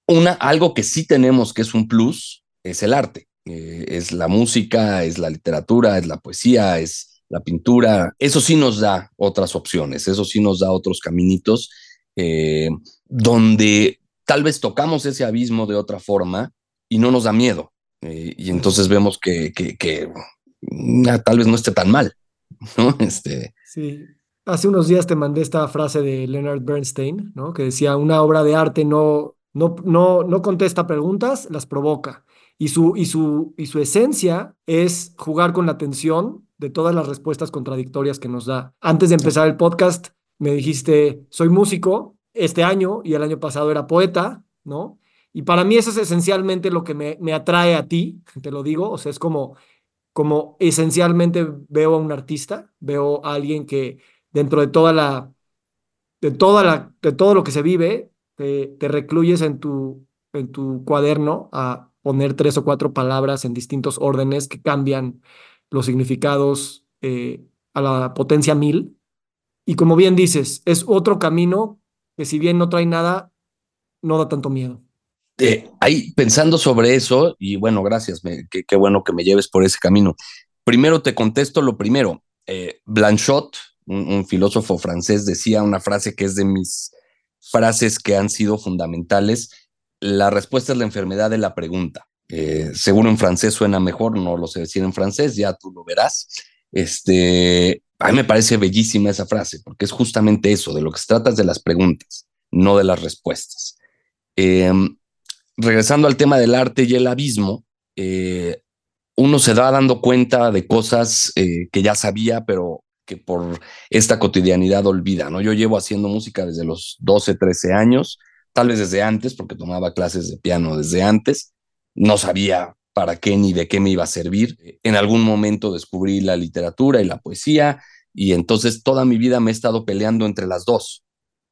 una, algo que sí tenemos que es un plus es el arte. Eh, es la música, es la literatura, es la poesía, es la pintura. Eso sí nos da otras opciones, eso sí nos da otros caminitos donde tal vez tocamos ese abismo de otra forma y no nos da miedo. Eh, y entonces vemos que, que, mm, tal vez no esté tan mal. *laughs* ¿no? Este... Sí. Hace unos días te mandé esta frase de Leonard Bernstein, ¿no? que decía, una obra de arte no, no, no, no contesta preguntas, las provoca. Y su, y, su, y su esencia es jugar con la tensión de todas las respuestas contradictorias que nos da. Antes de empezar el podcast, me dijiste, soy músico este año y el año pasado era poeta, ¿no? Y para mí eso es esencialmente lo que me, me atrae a ti, te lo digo, o sea, es como, como esencialmente veo a un artista, veo a alguien que dentro de toda la, de toda la, de todo lo que se vive, te, recluyes en tu, en tu cuaderno a poner tres o cuatro palabras en distintos órdenes que cambian los significados eh, a la potencia mil. Y como bien dices, es otro camino que si bien no trae nada, no da tanto miedo. Eh, ahí pensando sobre eso, y bueno, gracias, qué bueno que me lleves por ese camino. Primero te contesto lo primero. Eh, Blanchot, un, filósofo francés, decía una frase que es de mis frases que han sido fundamentales. La respuesta es la enfermedad de la pregunta. Eh, seguro en francés suena mejor, no lo sé decir en francés, ya tú lo verás. Este, a mí me parece bellísima esa frase, porque es justamente eso, de lo que se trata es de las preguntas, no de las respuestas. Em, regresando al tema del arte y el abismo, eh, uno se va dando cuenta de cosas eh, que ya sabía, pero que por esta cotidianidad olvida, ¿no? Yo llevo haciendo música desde los 12, 13 años, tal vez desde antes, porque tomaba clases de piano desde antes, no sabía para qué ni de qué me iba a servir. En algún momento descubrí la literatura y la poesía, y entonces toda mi vida me he estado peleando entre las dos,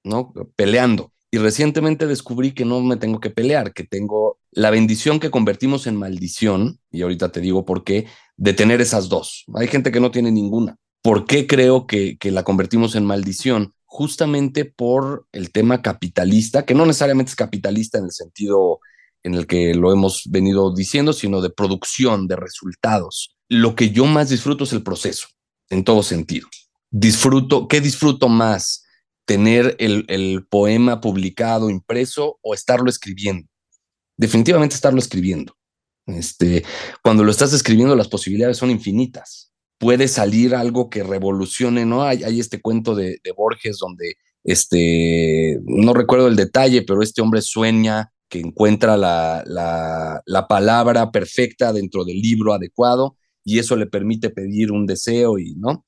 ¿no? Peleando. Y recientemente descubrí que no me tengo que pelear, que tengo la bendición que convertimos en maldición, y ahorita te digo por qué, de tener esas dos. Hay gente que no tiene ninguna. ¿Por qué creo que, la convertimos en maldición? Justamente por el tema capitalista, que no necesariamente es capitalista en el sentido en el que lo hemos venido diciendo, sino de producción, de resultados. Lo que yo más disfruto es el proceso, en todo sentido. Disfruto, ¿qué disfruto más? ¿Tener el, el poema publicado, impreso o estarlo escribiendo? Definitivamente estarlo escribiendo. Este, cuando lo estás escribiendo, las posibilidades son infinitas puede salir algo que revolucione, ¿no? Hay, hay este cuento de, Borges donde, este, no recuerdo el detalle, pero este hombre sueña que encuentra la, la, palabra perfecta dentro del libro adecuado y eso le permite pedir un deseo y, ¿no?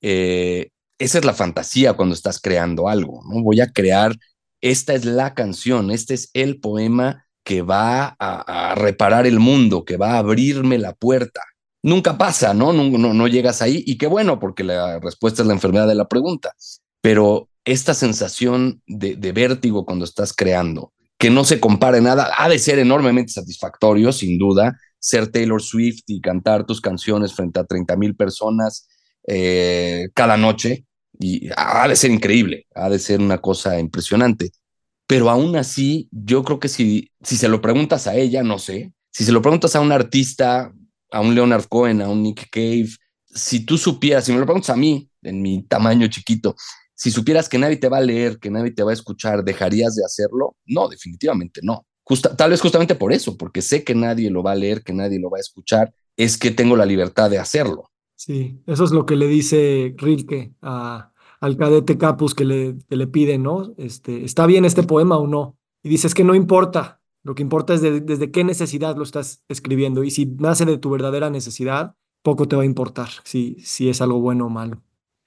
Eh, esa es la fantasía cuando estás creando algo, ¿no? Voy a crear, esta es la canción, este es el poema que va a, reparar el mundo, que va a abrirme la puerta, nunca pasa, ¿no? No, no, llegas ahí y qué bueno, porque la respuesta es la enfermedad de la pregunta. Pero esta sensación de, vértigo cuando estás creando, que no se compare nada, ha de ser enormemente satisfactorio, sin duda, ser Taylor Swift y cantar tus canciones frente a 30 mil personas eh, cada noche. Y ha de ser increíble, ha de ser una cosa impresionante. Pero aún así, yo creo que si, si se lo preguntas a ella, no sé, si se lo preguntas a un artista a un Leonard Cohen, a un Nick Cave, si tú supieras, si me lo preguntas a mí, en mi tamaño chiquito, si supieras que nadie te va a leer, que nadie te va a escuchar, ¿dejarías de hacerlo? No, definitivamente no. tal vez justamente por eso, porque sé que nadie lo va a leer, que nadie lo va a escuchar, es que tengo la libertad de hacerlo. Sí, eso es lo que le dice Rilke a, al cadete Capus que le, que le pide, ¿no? Este, ¿Está bien este poema o no? Y dice, es que no importa, lo que importa es desde qué necesidad lo estás escribiendo. Y si nace de tu verdadera necesidad, poco te va a importar si, si es algo bueno o malo.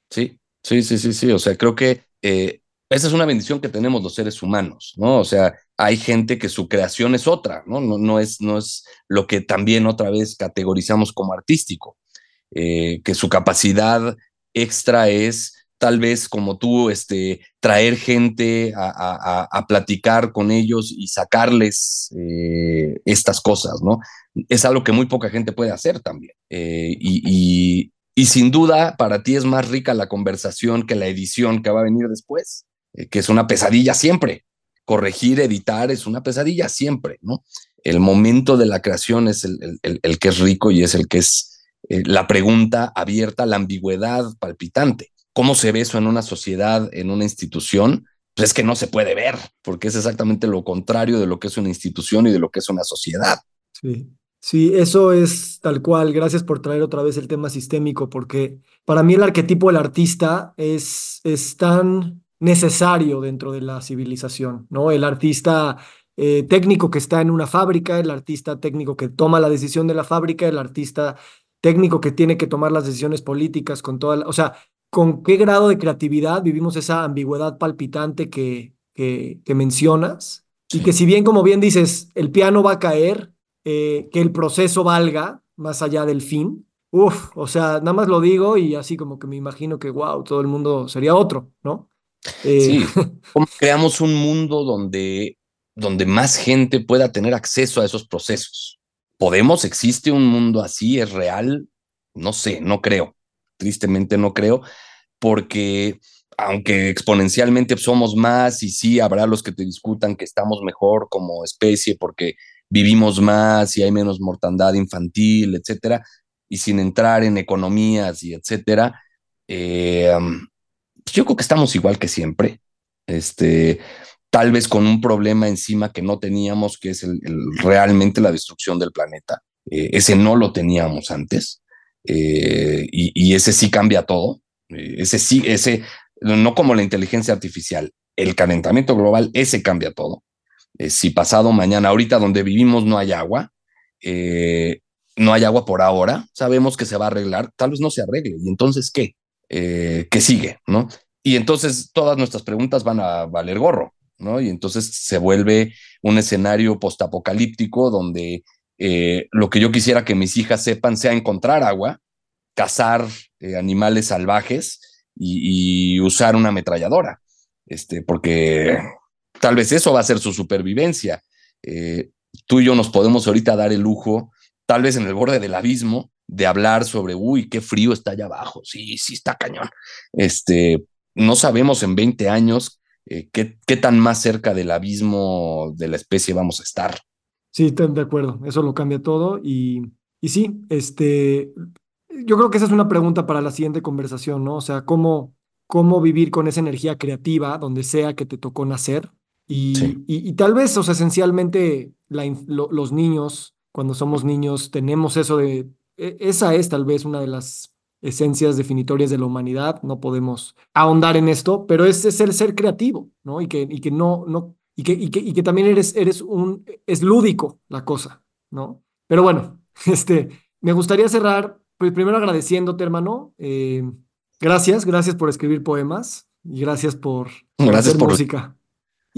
Sí, sí, sí, sí, sí. O sea, creo que eh, esa es una bendición que tenemos los seres humanos, ¿no? O sea, hay gente que su creación es otra, ¿no? No, es, no es lo que también otra vez categorizamos como artístico, eh, que su capacidad extra es tal vez como tú, este, traer gente a, platicar con ellos y sacarles eh, estas cosas, ¿no? Es algo que muy poca gente puede hacer también. Y, sin duda, para ti es más rica la conversación que la edición que va a venir después, eh, que es una pesadilla siempre. Corregir, editar es una pesadilla siempre, ¿no? El momento de la creación es el, que es rico y es el que es la pregunta abierta, la ambigüedad palpitante cómo se ve eso en una sociedad, en una institución, pues es que no se puede ver, porque es exactamente lo contrario de lo que es una institución y de lo que es una sociedad. Sí. Sí, eso es tal cual. Gracias por traer otra vez el tema sistémico, porque para mí el arquetipo del artista es, es tan necesario dentro de la civilización, ¿no? El artista eh, técnico que está en una fábrica, el artista técnico que toma la decisión de la fábrica, el artista técnico que tiene que tomar las decisiones políticas con toda la, o sea, con qué grado de creatividad vivimos esa ambigüedad palpitante que, que, mencionas. Y que si bien, como bien dices, el piano va a caer, eh, que el proceso valga más allá del fin. Uf, o sea, nada más lo digo y así como que me imagino que, wow, todo el mundo sería otro, ¿no? Eh, sí, *laughs* creamos un mundo donde, donde más gente pueda tener acceso a esos procesos? ¿Podemos? ¿Existe un mundo así? ¿Es real? No sé, no creo tristemente no creo, porque aunque exponencialmente somos más y sí habrá los que te discutan que estamos mejor como especie porque vivimos más y hay menos mortandad infantil, etcétera, y sin entrar en economías y etcétera, eh, pues yo creo que estamos igual que siempre. Este, tal vez con un problema encima que no teníamos, que es el, realmente la destrucción del planeta. Eh, ese no lo teníamos antes. Eh, y, ese sí cambia todo. Ese sí, ese, no como la inteligencia artificial, el calentamiento global, ese cambia todo. Eh, si pasado mañana, ahorita donde vivimos no hay agua, no hay agua por ahora, sabemos que se va a arreglar, tal vez no se arregle. ¿Y entonces qué? ¿Qué sigue? ¿No? Y entonces todas nuestras preguntas van a valer gorro, ¿no? Y entonces se vuelve un escenario postapocalíptico donde eh, lo que yo quisiera que mis hijas sepan sea encontrar agua, cazar eh, animales salvajes y, usar una ametralladora, este, porque tal vez eso va a ser su supervivencia. Eh, tú y yo nos podemos ahorita dar el lujo, tal vez en el borde del abismo, de hablar sobre, uy, qué frío está allá abajo. Sí, sí, está cañón. Este, no sabemos en 20 años qué, qué tan más cerca del abismo de la especie vamos a estar. Sí, de acuerdo, eso lo cambia todo y, y sí, este, yo creo que esa es una pregunta para la siguiente conversación, ¿no? O sea, cómo, cómo vivir con esa energía creativa donde sea que te tocó nacer y, y, tal vez, o sea, esencialmente los niños, cuando somos niños, tenemos eso de, e, esa es tal vez una de las esencias definitorias de la humanidad, no podemos ahondar en esto, pero es, es el ser creativo, ¿no? Y que, y que no, no, y que, y que, y que también eres, eres un, es lúdico la cosa, ¿no? Pero bueno, *laughs* este, me gustaría cerrar, pues primero agradeciéndote, hermano. Eh, gracias, gracias por escribir poemas y gracias por, gracias hacer por... música.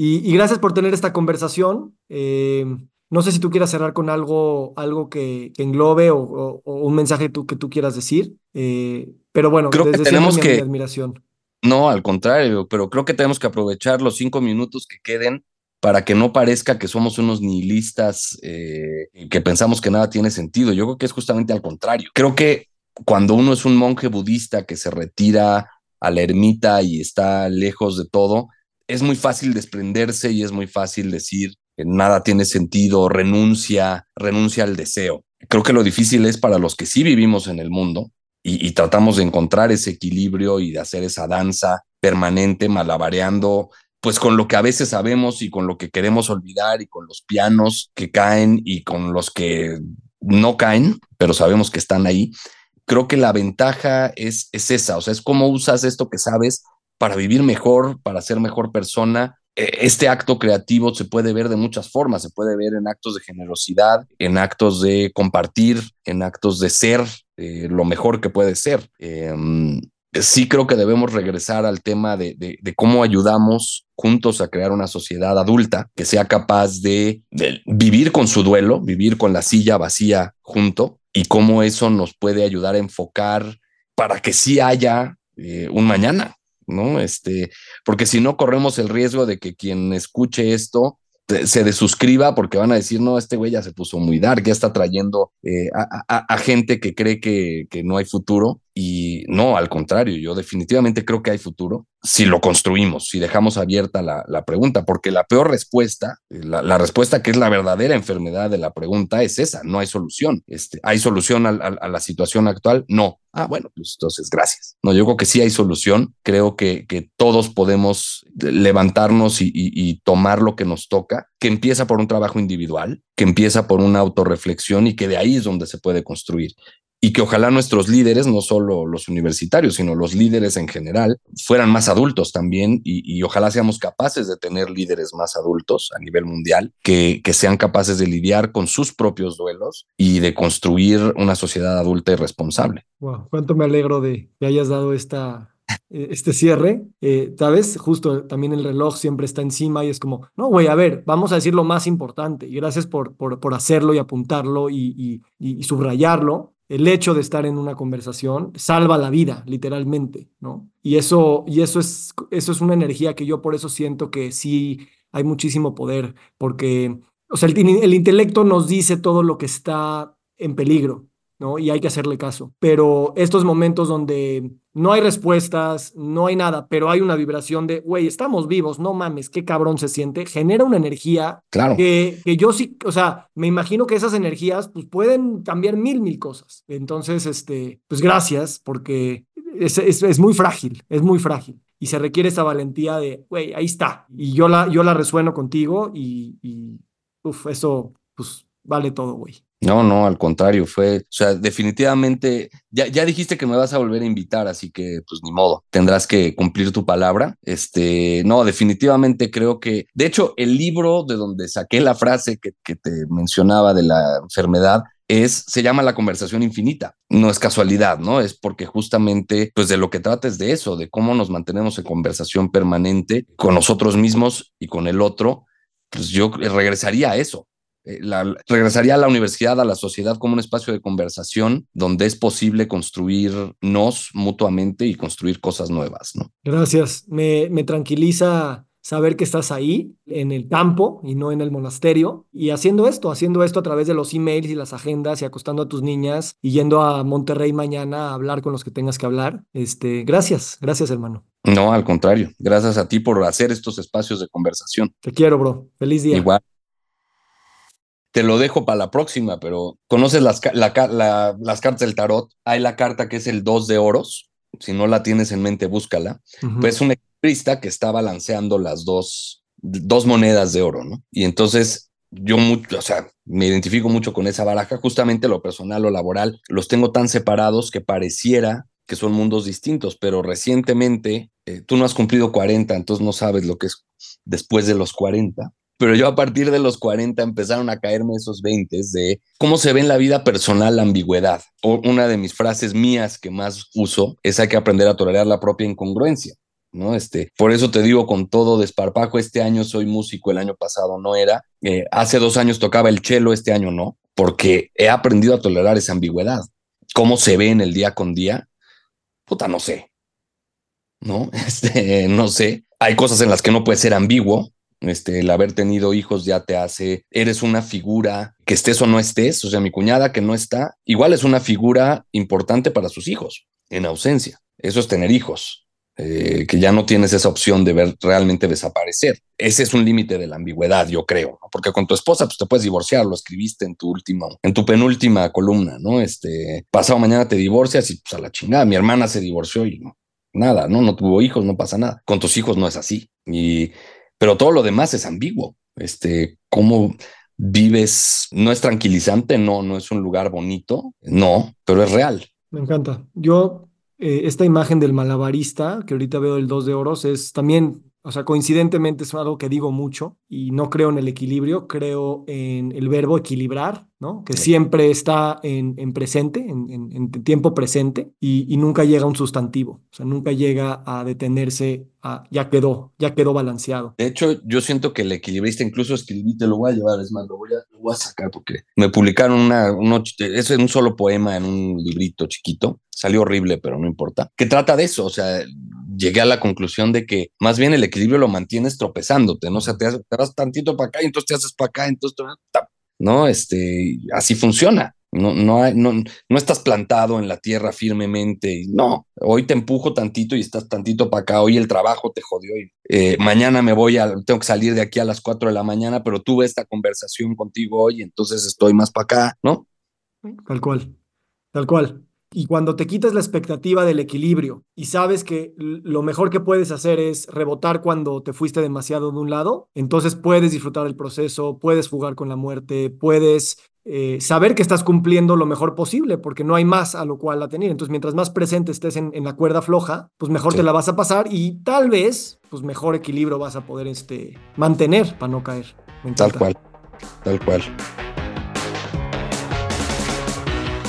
Y, y, gracias por tener esta conversación. Eh, no sé si tú quieras cerrar con algo, algo que, englobe o, o, un mensaje tú, que tú quieras decir. Eh, pero bueno, creo que tenemos que admiración. No, al contrario, pero creo que tenemos que aprovechar los cinco minutos que queden para que no parezca que somos unos nihilistas eh, que pensamos que nada tiene sentido. Yo creo que es justamente al contrario. Creo que cuando uno es un monje budista que se retira a la ermita y está lejos de todo, es muy fácil desprenderse y es muy fácil decir que nada tiene sentido, renuncia, renuncia al deseo. Creo que lo difícil es para los que sí vivimos en el mundo y, tratamos de encontrar ese equilibrio y de hacer esa danza permanente, malabareando, pues con lo que a veces sabemos y con lo que queremos olvidar y con los pianos que caen y con los que no caen, pero sabemos que están ahí. Creo que la ventaja es, es esa, o sea, es cómo usas esto que sabes para vivir mejor, para ser mejor persona. E, este acto creativo se puede ver de muchas formas, se puede ver en actos de generosidad, en actos de compartir, en actos de ser, eh, lo mejor que puede ser. Em, sí creo que debemos regresar al tema de, cómo ayudamos juntos a crear una sociedad adulta que sea capaz de, de, vivir con su duelo, vivir con la silla vacía junto y cómo eso nos puede ayudar a enfocar para que sí haya eh, un mañana, ¿no? Este, porque si no corremos el riesgo de que quien escuche esto se desuscriba porque van a decir, no, este güey ya se puso muy dark, ya está trayendo eh, a, gente que cree que, que, no hay futuro. Y no, al contrario, yo definitivamente creo que hay futuro si lo construimos, si dejamos abierta la, la pregunta, porque la peor respuesta, la, la, respuesta que es la verdadera enfermedad de la pregunta es esa, no hay solución. Este, ¿Hay solución a, la situación actual? No. Ah, bueno, pues entonces gracias. No, yo creo que sí hay solución. Creo que, todos podemos levantarnos y, y, y tomar lo que nos toca, que empieza por un trabajo individual, que empieza por una autorreflexión y que de ahí es donde se puede construir y que ojalá nuestros líderes, no solo los universitarios, sino los líderes en general, fueran más adultos también y, ojalá seamos capaces de tener líderes más adultos a nivel mundial que, que, sean capaces de lidiar con sus propios duelos y de construir una sociedad adulta y responsable. Wow, cuánto me alegro de que hayas dado esta, eh, este cierre, eh, ¿sabes? Justo también el reloj siempre está encima y es como, no, güey, a ver, vamos a decir lo más importante y gracias por, por, por hacerlo y apuntarlo y, y, y subrayarlo el hecho de estar en una conversación salva la vida, literalmente, ¿no? Y eso, y eso, es, eso es una energía que yo por eso siento que sí hay muchísimo poder, porque, o sea, el, el intelecto nos dice todo lo que está en peligro, ¿no? Y hay que hacerle caso. Pero estos momentos donde no hay respuestas, no hay nada, pero hay una vibración de, güey, estamos vivos, no mames, qué cabrón se siente, genera una energía claro. que, que yo sí, o sea, me imagino que esas energías pues pueden cambiar mil, mil cosas. Entonces, este, pues gracias, porque es, es, es muy frágil, es muy frágil. Y se requiere esa valentía de, güey, ahí está. Y yo la, yo la resueno contigo y, y uf, eso, pues, vale todo, güey. No, no, al contrario, fue, o sea, definitivamente, ya, ya dijiste que me vas a volver a invitar, así que pues ni modo, tendrás que cumplir tu palabra. Este, no, definitivamente creo que, de hecho, el libro de donde saqué la frase que, que te mencionaba de la enfermedad, es, se llama la conversación infinita. No es casualidad, ¿no? Es porque justamente, pues de lo que trata es de eso, de cómo nos mantenemos en conversación permanente con nosotros mismos y con el otro. Pues yo regresaría a eso, la, regresaría a la universidad, a la sociedad como un espacio de conversación donde es posible construirnos mutuamente y construir cosas nuevas. ¿no? Gracias. Me, me tranquiliza saber que estás ahí en el campo y no en el monasterio y haciendo esto, haciendo esto a través de los emails y las agendas y acostando a tus niñas y yendo a Monterrey mañana a hablar con los que tengas que hablar. Este, gracias, gracias hermano. No, al contrario, gracias a ti por hacer estos espacios de conversación. Te quiero, bro. Feliz día. Igual te lo dejo para la próxima, pero ¿conoces las, la, la, las cartas del tarot? Hay la carta que es el 2 de oros. Si no la tienes en mente, búscala. Uh -huh. Pues es un equilibrista que está balanceando las dos, dos monedas de oro, ¿no? Y entonces yo mucho, o sea, me identifico mucho con esa baraja, justamente lo personal, lo laboral, los tengo tan separados que pareciera que son mundos distintos, pero recientemente eh, tú no has cumplido 40, entonces no sabes lo que es después de los 40 pero yo a partir de los 40 empezaron a caerme esos 20 de cómo se ve en la vida personal la ambigüedad. O una de mis frases mías que más uso es hay que aprender a tolerar la propia incongruencia. ¿no? Este, por eso te digo con todo desparpajo, este año soy músico, el año pasado no era, eh, hace dos años tocaba el cello, este año no, porque he aprendido a tolerar esa ambigüedad. ¿Cómo se ve en el día con día? Puta, no sé. ¿No? *laughs* Este, no sé. Hay cosas en las que no puede ser ambiguo, este, el haber tenido hijos ya te hace, eres una figura, que estés o no estés, o sea, mi cuñada que no está, igual es una figura importante para sus hijos, en ausencia. Eso es tener hijos, eh, que ya no tienes esa opción de ver realmente desaparecer. Ese es un límite de la ambigüedad, yo creo, porque con tu esposa pues, te puedes divorciar, lo escribiste en tu última, en tu penúltima columna, ¿no? Este, pasado mañana te divorcias y pues a la chingada, mi hermana se divorció y no, nada, ¿no? No tuvo hijos, no pasa nada. Con tus hijos no es así. Y pero todo lo demás es ambiguo. Este, cómo vives, no es tranquilizante, no, no es un lugar bonito, no, pero es real. Me encanta. Yo, eh, esta imagen del malabarista, que ahorita veo el dos de oros, es también o sea, coincidentemente es algo que digo mucho y no creo en el equilibrio, creo en el verbo equilibrar, ¿no? Que siempre está en, en presente, en, en, tiempo presente y, y, nunca llega a un sustantivo, o sea, nunca llega a detenerse a ya quedó, ya quedó balanceado. De hecho, yo siento que el equilibrista, incluso escribí, te lo voy a llevar, es más, lo voy a, lo voy a sacar porque me publicaron una, uno, es un solo poema en un librito chiquito, salió horrible, pero no importa, que trata de eso, o sea, llegué a la conclusión de que más bien el equilibrio lo mantienes tropezándote, ¿no? O sea, te, te vas tantito para acá y entonces te haces para acá, entonces, ¿no? Este, así funciona. No, no, hay, no, estás plantado en la tierra firmemente. No, hoy te empujo tantito y estás tantito para acá. Hoy el trabajo te jodió. Y, eh, mañana me voy a, tengo que salir de aquí a las 4 de la mañana, pero tuve esta conversación contigo hoy, entonces estoy más para acá, ¿no? Tal cual, tal cual. Y cuando te quitas la expectativa del equilibrio y sabes que lo mejor que puedes hacer es rebotar cuando te fuiste demasiado de un lado, entonces puedes disfrutar el proceso, puedes jugar con la muerte, puedes eh, saber que estás cumpliendo lo mejor posible, porque no hay más a lo cual tener. Entonces, mientras más presente estés en, la cuerda floja, pues mejor te la vas a pasar y tal vez, pues mejor equilibrio vas a poder este, mantener para no caer. Tal cual, tal cual.